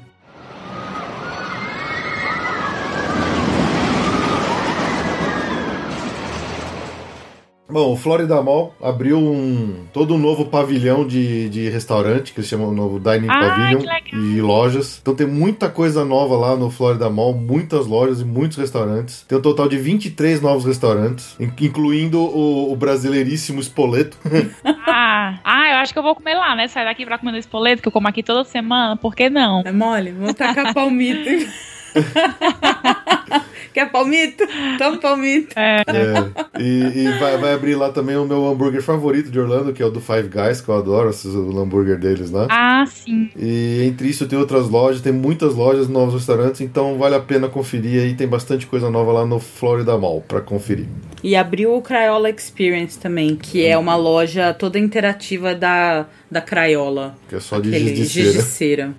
Bom, o Florida Mall abriu um todo um novo pavilhão de, de restaurante, que eles chamam o novo Dining ah, Pavilion, e lojas. Então tem muita coisa nova lá no Florida Mall, muitas lojas e muitos restaurantes. Tem um total de 23 novos restaurantes, incluindo o, o brasileiríssimo Spoleto. ah, ah, eu acho que eu vou comer lá, né? Sair daqui pra comer no Spoleto, que eu como aqui toda semana, por que não? É mole, vamos tacar palmito. Quer palmito? Toma palmito. É. é. E, e vai, vai, abrir lá também o meu hambúrguer favorito de Orlando, que é o do Five Guys, que eu adoro o hambúrguer deles lá. Ah, sim. E entre isso tem outras lojas, tem muitas lojas, novos restaurantes, então vale a pena conferir aí. Tem bastante coisa nova lá no Florida Mall para conferir. E abriu o Crayola Experience também, que é uma loja toda interativa da, da Crayola. Que é só de giz de cera.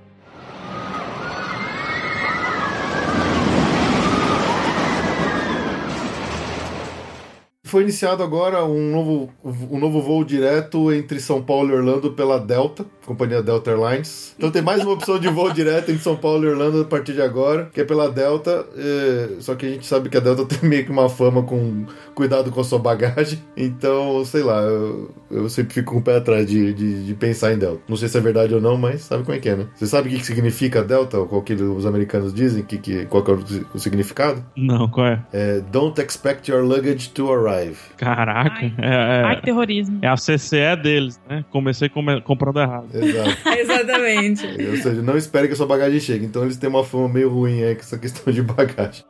Foi iniciado agora um novo, um novo voo direto entre São Paulo e Orlando pela Delta, companhia Delta Airlines. Então tem mais uma opção de voo direto entre São Paulo e Orlando a partir de agora, que é pela Delta. É, só que a gente sabe que a Delta tem meio que uma fama com cuidado com a sua bagagem. Então, sei lá, eu, eu sempre fico com o pé atrás de, de, de, pensar em Delta. Não sei se é verdade ou não, mas sabe como é que é, né? Você sabe o que, que significa Delta? Ou qual que os americanos dizem? Que, que, qual que é o, significado? Não, qual é? É Don't expect your luggage to arrive. Caraca. Ai, é, é, ai terrorismo. É a CCE deles, né? Comecei comprando errado. Exato. Exatamente. Ou seja, não espere que a sua bagagem chegue. Então eles têm uma fama meio ruim aí com essa questão de bagagem.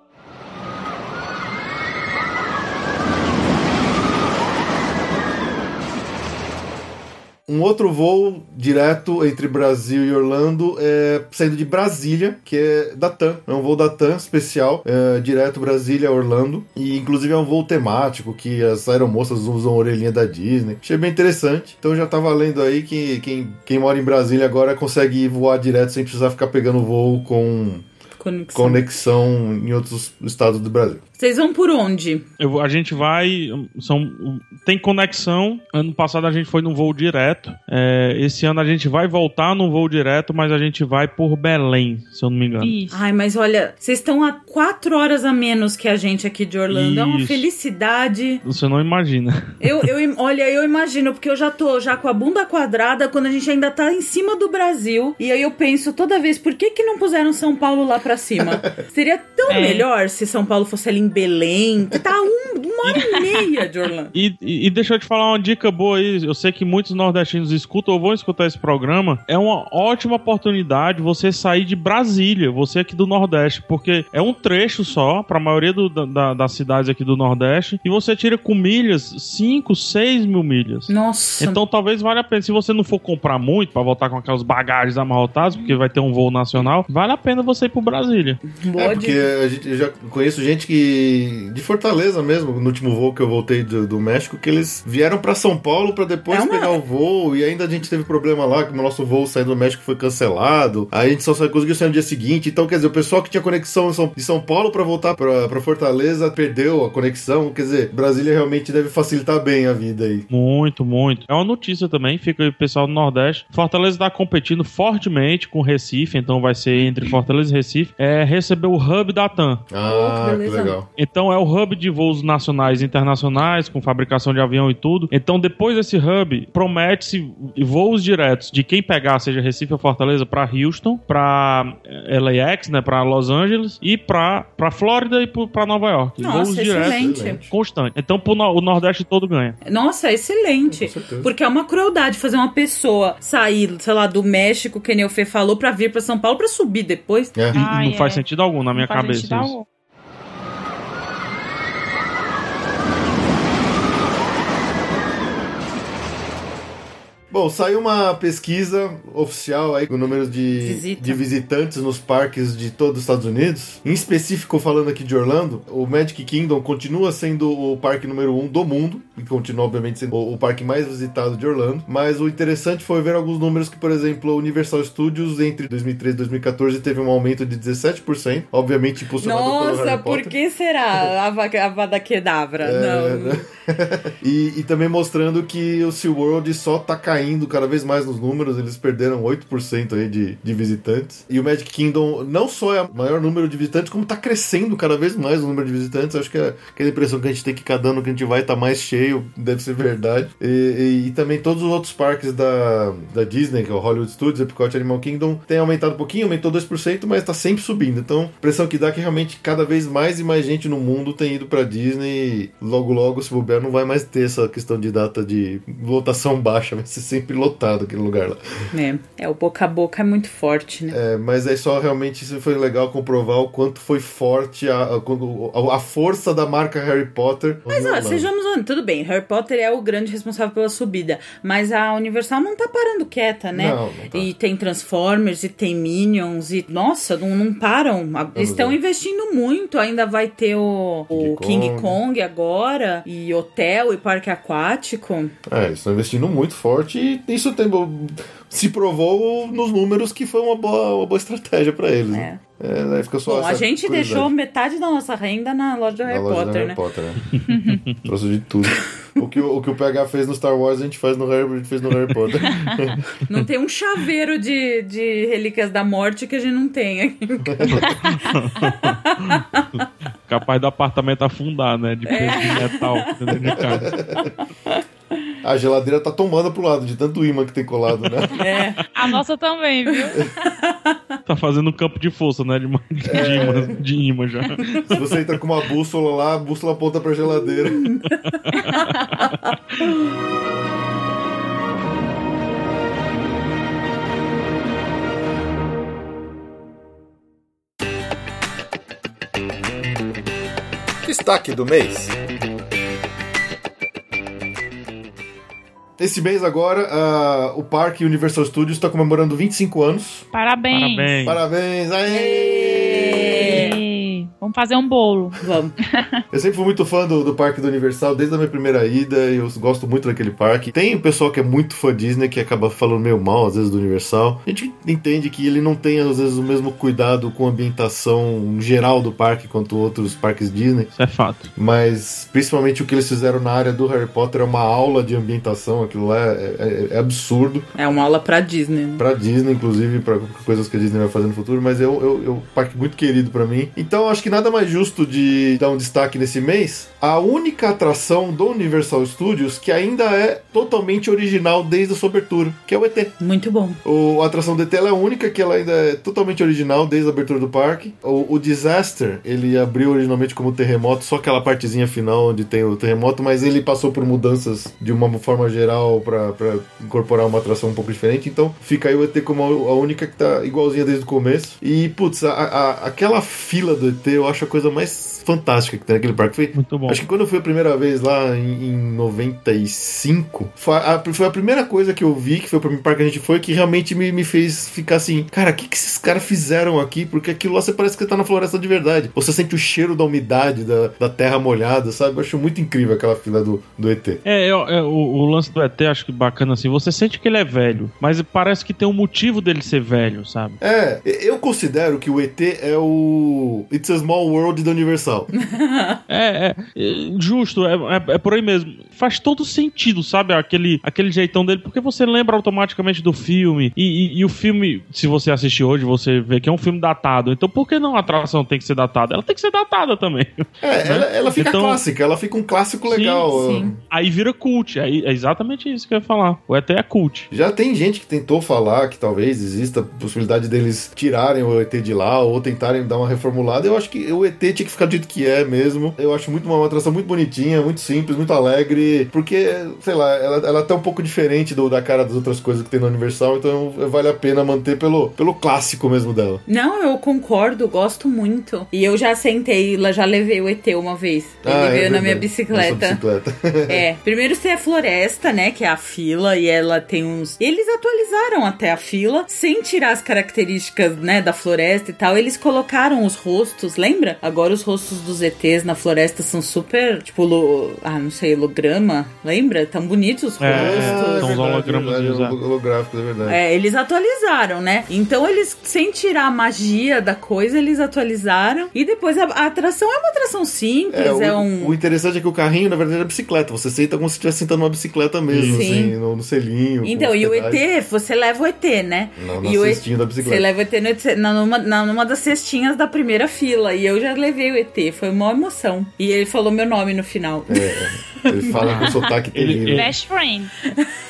Um outro voo direto entre Brasil e Orlando é saindo de Brasília, que é da TAM. É um voo da TAM especial, é, direto Brasília-Orlando. E inclusive é um voo temático que as aeromoças usam a orelhinha da Disney. Achei bem interessante. Então já tá valendo aí que quem, quem mora em Brasília agora consegue voar direto sem precisar ficar pegando voo com conexão. conexão em outros estados do Brasil. Vocês vão por onde? Eu, a gente vai. São, tem conexão. Ano passado a gente foi num voo direto. É, esse ano a gente vai voltar num voo direto, mas a gente vai por Belém, se eu não me engano. Isso. Ai, mas olha, vocês estão a quatro horas a menos que a gente aqui de Orlando. Isso. É uma felicidade. Você não imagina. Eu, eu, olha, eu imagino, porque eu já tô já com a bunda quadrada quando a gente ainda tá em cima do Brasil. E aí eu penso toda vez, por que que não puseram São Paulo lá pra cima? Seria tão é. melhor se São Paulo fosse ali em Belém, tá um, uma hora e meia de Orlando. E, e, e, deixa eu te falar uma dica boa aí. Eu sei que muitos nordestinos escutam ou vão escutar esse programa. É uma ótima oportunidade você sair de Brasília, você aqui do Nordeste, porque é um trecho só para a maioria do, da, das cidades aqui do Nordeste e você tira com milhas 5, 6 mil milhas. Nossa. Então talvez valha a pena. Se você não for comprar muito para voltar com aquelas bagagens amarrotadas, porque vai ter um voo nacional, vale a pena você ir pro Brasília. Boa é, porque a gente, eu já conheço gente que de, Fortaleza mesmo, no último voo que eu voltei do, do México, que eles vieram para São Paulo para depois é uma... pegar o voo e ainda a gente teve problema lá, que o nosso voo saindo do México foi cancelado. Aí a gente só conseguiu sair no dia seguinte. Então, quer dizer, o pessoal que tinha conexão de São Paulo para voltar para Fortaleza perdeu a conexão. Quer dizer, Brasília realmente deve facilitar bem a vida aí. Muito, muito. É uma notícia também, fica aí o pessoal do Nordeste. Fortaleza está competindo fortemente com Recife, então vai ser entre Fortaleza e Recife. É receber o hub da TAM. Ah, que, que legal. Então é o hub de voos nacionais e internacionais, com fabricação de avião e tudo. Então depois desse hub, promete-se voos diretos de quem pegar, seja Recife ou Fortaleza, para Houston, para eh, LAX, né, para Los Angeles e para para Flórida e para Nova York. Nossa, voos excelente. diretos constante. Então pro, o Nordeste todo ganha. Nossa, excelente. Porque é uma crueldade fazer uma pessoa sair, sei lá, do México, que nem o Fê falou, para vir para São Paulo para subir depois. É. não faz sentido algum na minha cabeça Bom, saiu uma pesquisa oficial aí com o número de, Visita. de visitantes nos parques de todos os Estados Unidos. Em específico, falando aqui de Orlando, o Magic Kingdom continua sendo o parque número um do mundo e continua, obviamente, sendo o, o parque mais visitado de Orlando. Mas o interessante foi ver alguns números que, por exemplo, o Universal Studios entre 2013 e 2014 teve um aumento de 17%, obviamente impulsionado Nossa, pelo Harry Potter. por que será a Avada Kedavra? É, Não. Né? e, e também mostrando que o SeaWorld só tá caindo caindo cada vez mais nos números, eles perderam 8% aí de, de visitantes. E o Magic Kingdom não só é o maior número de visitantes, como tá crescendo cada vez mais o número de visitantes. Acho que é aquela impressão que a gente tem que cada ano que a gente vai tá mais cheio, deve ser verdade. E, e, e, também todos os outros parques da, da Disney, que é o Hollywood Studios, Epcot Animal Kingdom, tem aumentado um pouquinho, aumentou 2%, mas tá sempre subindo. Então, a impressão que dá é que realmente cada vez mais e mais gente no mundo tem ido pra Disney logo logo, se bobear, não vai mais ter essa questão de data de votação baixa, vai ser sempre lotado aquele lugar lá. É, é o boca a boca é muito forte, né? É, mas aí só realmente isso foi legal comprovar o quanto foi forte a, a, a força da marca Harry Potter. Mas ó, sejamos honestos, tudo bem, Harry Potter é o grande responsável pela subida, mas a Universal não tá parando quieta, né? Não, não tá. E tem Transformers, e tem Minions, e nossa, não, não param. Eles estão investindo muito, ainda vai ter o, o King, King Kong agora, e hotel e parque aquático. É, eles estão investindo muito forte e isso tem, se provou nos números que foi uma boa, uma boa estratégia para eles. Né? É. É, fica só Bom, a gente deixou metade da nossa renda na loja do Harry loja Potter, né? Harry Potter, né? Trouxe de tudo. O que, o que o PH fez no Star Wars, a gente faz no Harry, a gente fez no Harry Potter. Não tem um chaveiro de, de relíquias da morte que a gente não tem aqui. Capaz do apartamento afundar, né? De peso é. de metal dentro de casa. A geladeira tá tomando pro lado de tanto imã que tem colado, né? É. A nossa também, viu? tá fazendo um campo de força, né? De, de, é. imã, de imã já. Se você entra com uma bússola lá, a bússola aponta pra geladeira. Destaque do mês. Esse mês agora, uh, o Parque Universal Studios está comemorando 25 anos. Parabéns! Parabéns! Parabéns! Aê! Vamos fazer um bolo. Vamos. eu sempre fui muito fã do, do Parque do Universal, desde a minha primeira ida, eu gosto muito daquele parque. Tem o pessoal que é muito fã Disney, que acaba falando meio mal, às vezes, do Universal. A gente entende que ele não tem, às vezes, o mesmo cuidado com a ambientação geral do parque quanto outros parques Disney. Isso é fato. Mas, principalmente, o que eles fizeram na área do Harry Potter é uma aula de ambientação, aquilo lá é, é, é absurdo. É uma aula pra Disney. Né? Pra Disney, inclusive, pra coisas que a Disney vai fazer no futuro, mas eu, eu, eu parque muito querido para mim. Então, acho que nada mais justo de dar um destaque nesse mês, a única atração do Universal Studios que ainda é totalmente original desde a sua abertura, que é o ET. Muito bom. O, a atração do ET é a única que ela ainda é totalmente original desde a abertura do parque. O, o Disaster, ele abriu originalmente como terremoto, só aquela partezinha final onde tem o terremoto, mas ele passou por mudanças de uma forma geral para incorporar uma atração um pouco diferente. Então fica aí o ET como a, a única que tá igualzinha desde o começo. E, putz, a, a, aquela fila do ET eu acho a coisa mais fantástica que tem naquele parque. Foi, Muito bom. Acho que quando eu fui a primeira vez lá em, em 95, foi a, foi a, primeira coisa que eu vi, que foi o primeiro parque que a gente foi, que realmente me, me fez ficar assim, cara, o que, que esses caras fizeram aqui? Porque aquilo lá você parece que tá na floresta de verdade. Você sente o cheiro da umidade, da, da terra molhada, sabe? Eu acho muito incrível aquela fila do, do ET. É, eu, é o, o, lance do ET, acho que bacana assim, você sente que ele é velho, mas parece que tem um motivo dele ser velho, sabe? É, eu considero que o ET é o It's a Small World da Universal. é, é, é, justo, é, é, é, por aí mesmo. Faz todo sentido, sabe? Aquele, aquele jeitão dele, porque você lembra automaticamente do filme. E, e, e, o filme, se você assistir hoje, você vê que é um filme datado. Então por que não a atração tem que ser datada? Ela tem que ser datada também. É, né? ela, ela, fica então, clássica, ela fica um clássico legal. Sim, sim. Aí vira cult. Aí, é exatamente isso que eu ia falar. O ET é cult. Já tem gente que tentou falar que talvez exista a possibilidade deles tirarem o ET de lá ou tentarem dar uma reformulada. Eu acho que o ET tinha que ficar do jeito que é mesmo. Eu acho muito uma, atração muito bonitinha, muito simples, muito alegre, porque, sei lá, ela, ela é até um pouco diferente do, da cara das outras coisas que tem no Universal, então vale a pena manter pelo, pelo clássico mesmo dela. Não, eu concordo, gosto muito. E eu já sentei, já levei o ET uma vez. Ele ah, veio é na minha bicicleta. bicicleta. é, primeiro você é floresta, né, que é a fila, e ela tem uns... Eles atualizaram até a fila, sem tirar as características, né, da floresta e tal, eles colocaram os rostos, lembra? Agora os rostos rostos dos ETs na floresta são super, tipo, lo, ah, não sei, holograma, lembra? Tão bonitos os é, rostos. São os hologramas holográficos, é verdade. É, eles atualizaram, né? Então eles, sem tirar a magia da coisa, eles atualizaram. E depois a, a atração é uma atração simples, é, é o, um... O interessante é que o carrinho, na verdade, é bicicleta. Você senta como se estivesse sentando numa bicicleta mesmo, Sim. assim, no, no selinho. Então, e o ET, você leva o ET, né? Não, na e cestinha o, da bicicleta. Você leva o ET no, numa, numa das cestinhas da primeira fila. E eu já levei o ET foi uma emoção. E ele falou meu nome no final. É, ele fala com sotaque terrível. Best friend.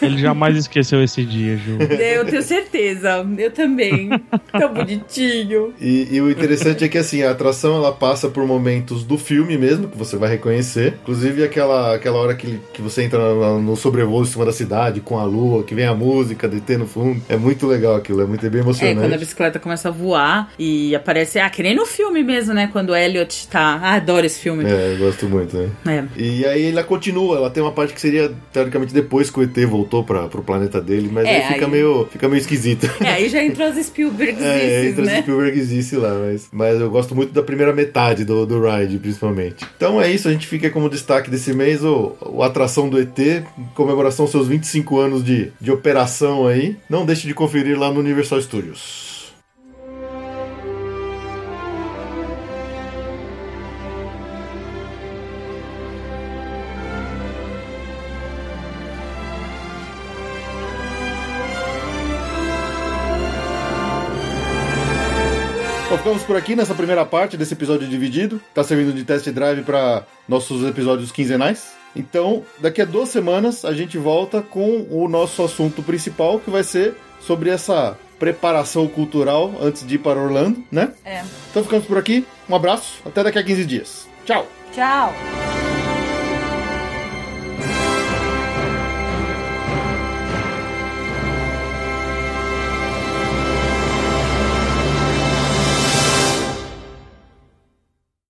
Ele jamais esqueceu esse dia, Ju. Eu tenho certeza. Eu também. Tão bonitinho. E, e, o interessante é que assim, a atração ela passa por momentos do filme mesmo, que você vai reconhecer. Inclusive aquela, aquela hora que, que você entra no, no sobrevoo em cima da cidade, com a lua, que vem a música, DT no fundo. É muito legal aquilo, é muito é bem emocionante. É, quando a bicicleta começa a voar e aparece. Ah, que nem no filme mesmo, né? Quando o Elliot tá. Ah, adoro esse filme. É, eu gosto muito, né? É. E aí ele continua, ela tem uma parte que seria, teoricamente, depois que o ET voltou pra, pro planeta dele, mas É, aí fica aí- meio, fica meio esquisito. É, aí já entrou as Spielbergs, É, entra né? esse Spielbergzice lá, mas, mas eu gosto muito da primeira metade do, do ride, principalmente. Então é isso, a gente fica como destaque desse mês o, o Atração do ET, em comemoração aos seus 25 anos de, de operação aí. Não deixe de conferir lá no Universal Studios. Aqui nessa primeira parte desse episódio dividido. Tá servindo de test drive para nossos episódios quinzenais. Então, daqui a duas semanas a gente volta com o nosso assunto principal, que vai ser sobre essa preparação cultural antes de ir para Orlando, né? É. Então ficamos por aqui. Um abraço, até daqui a 15 dias. Tchau! Tchau.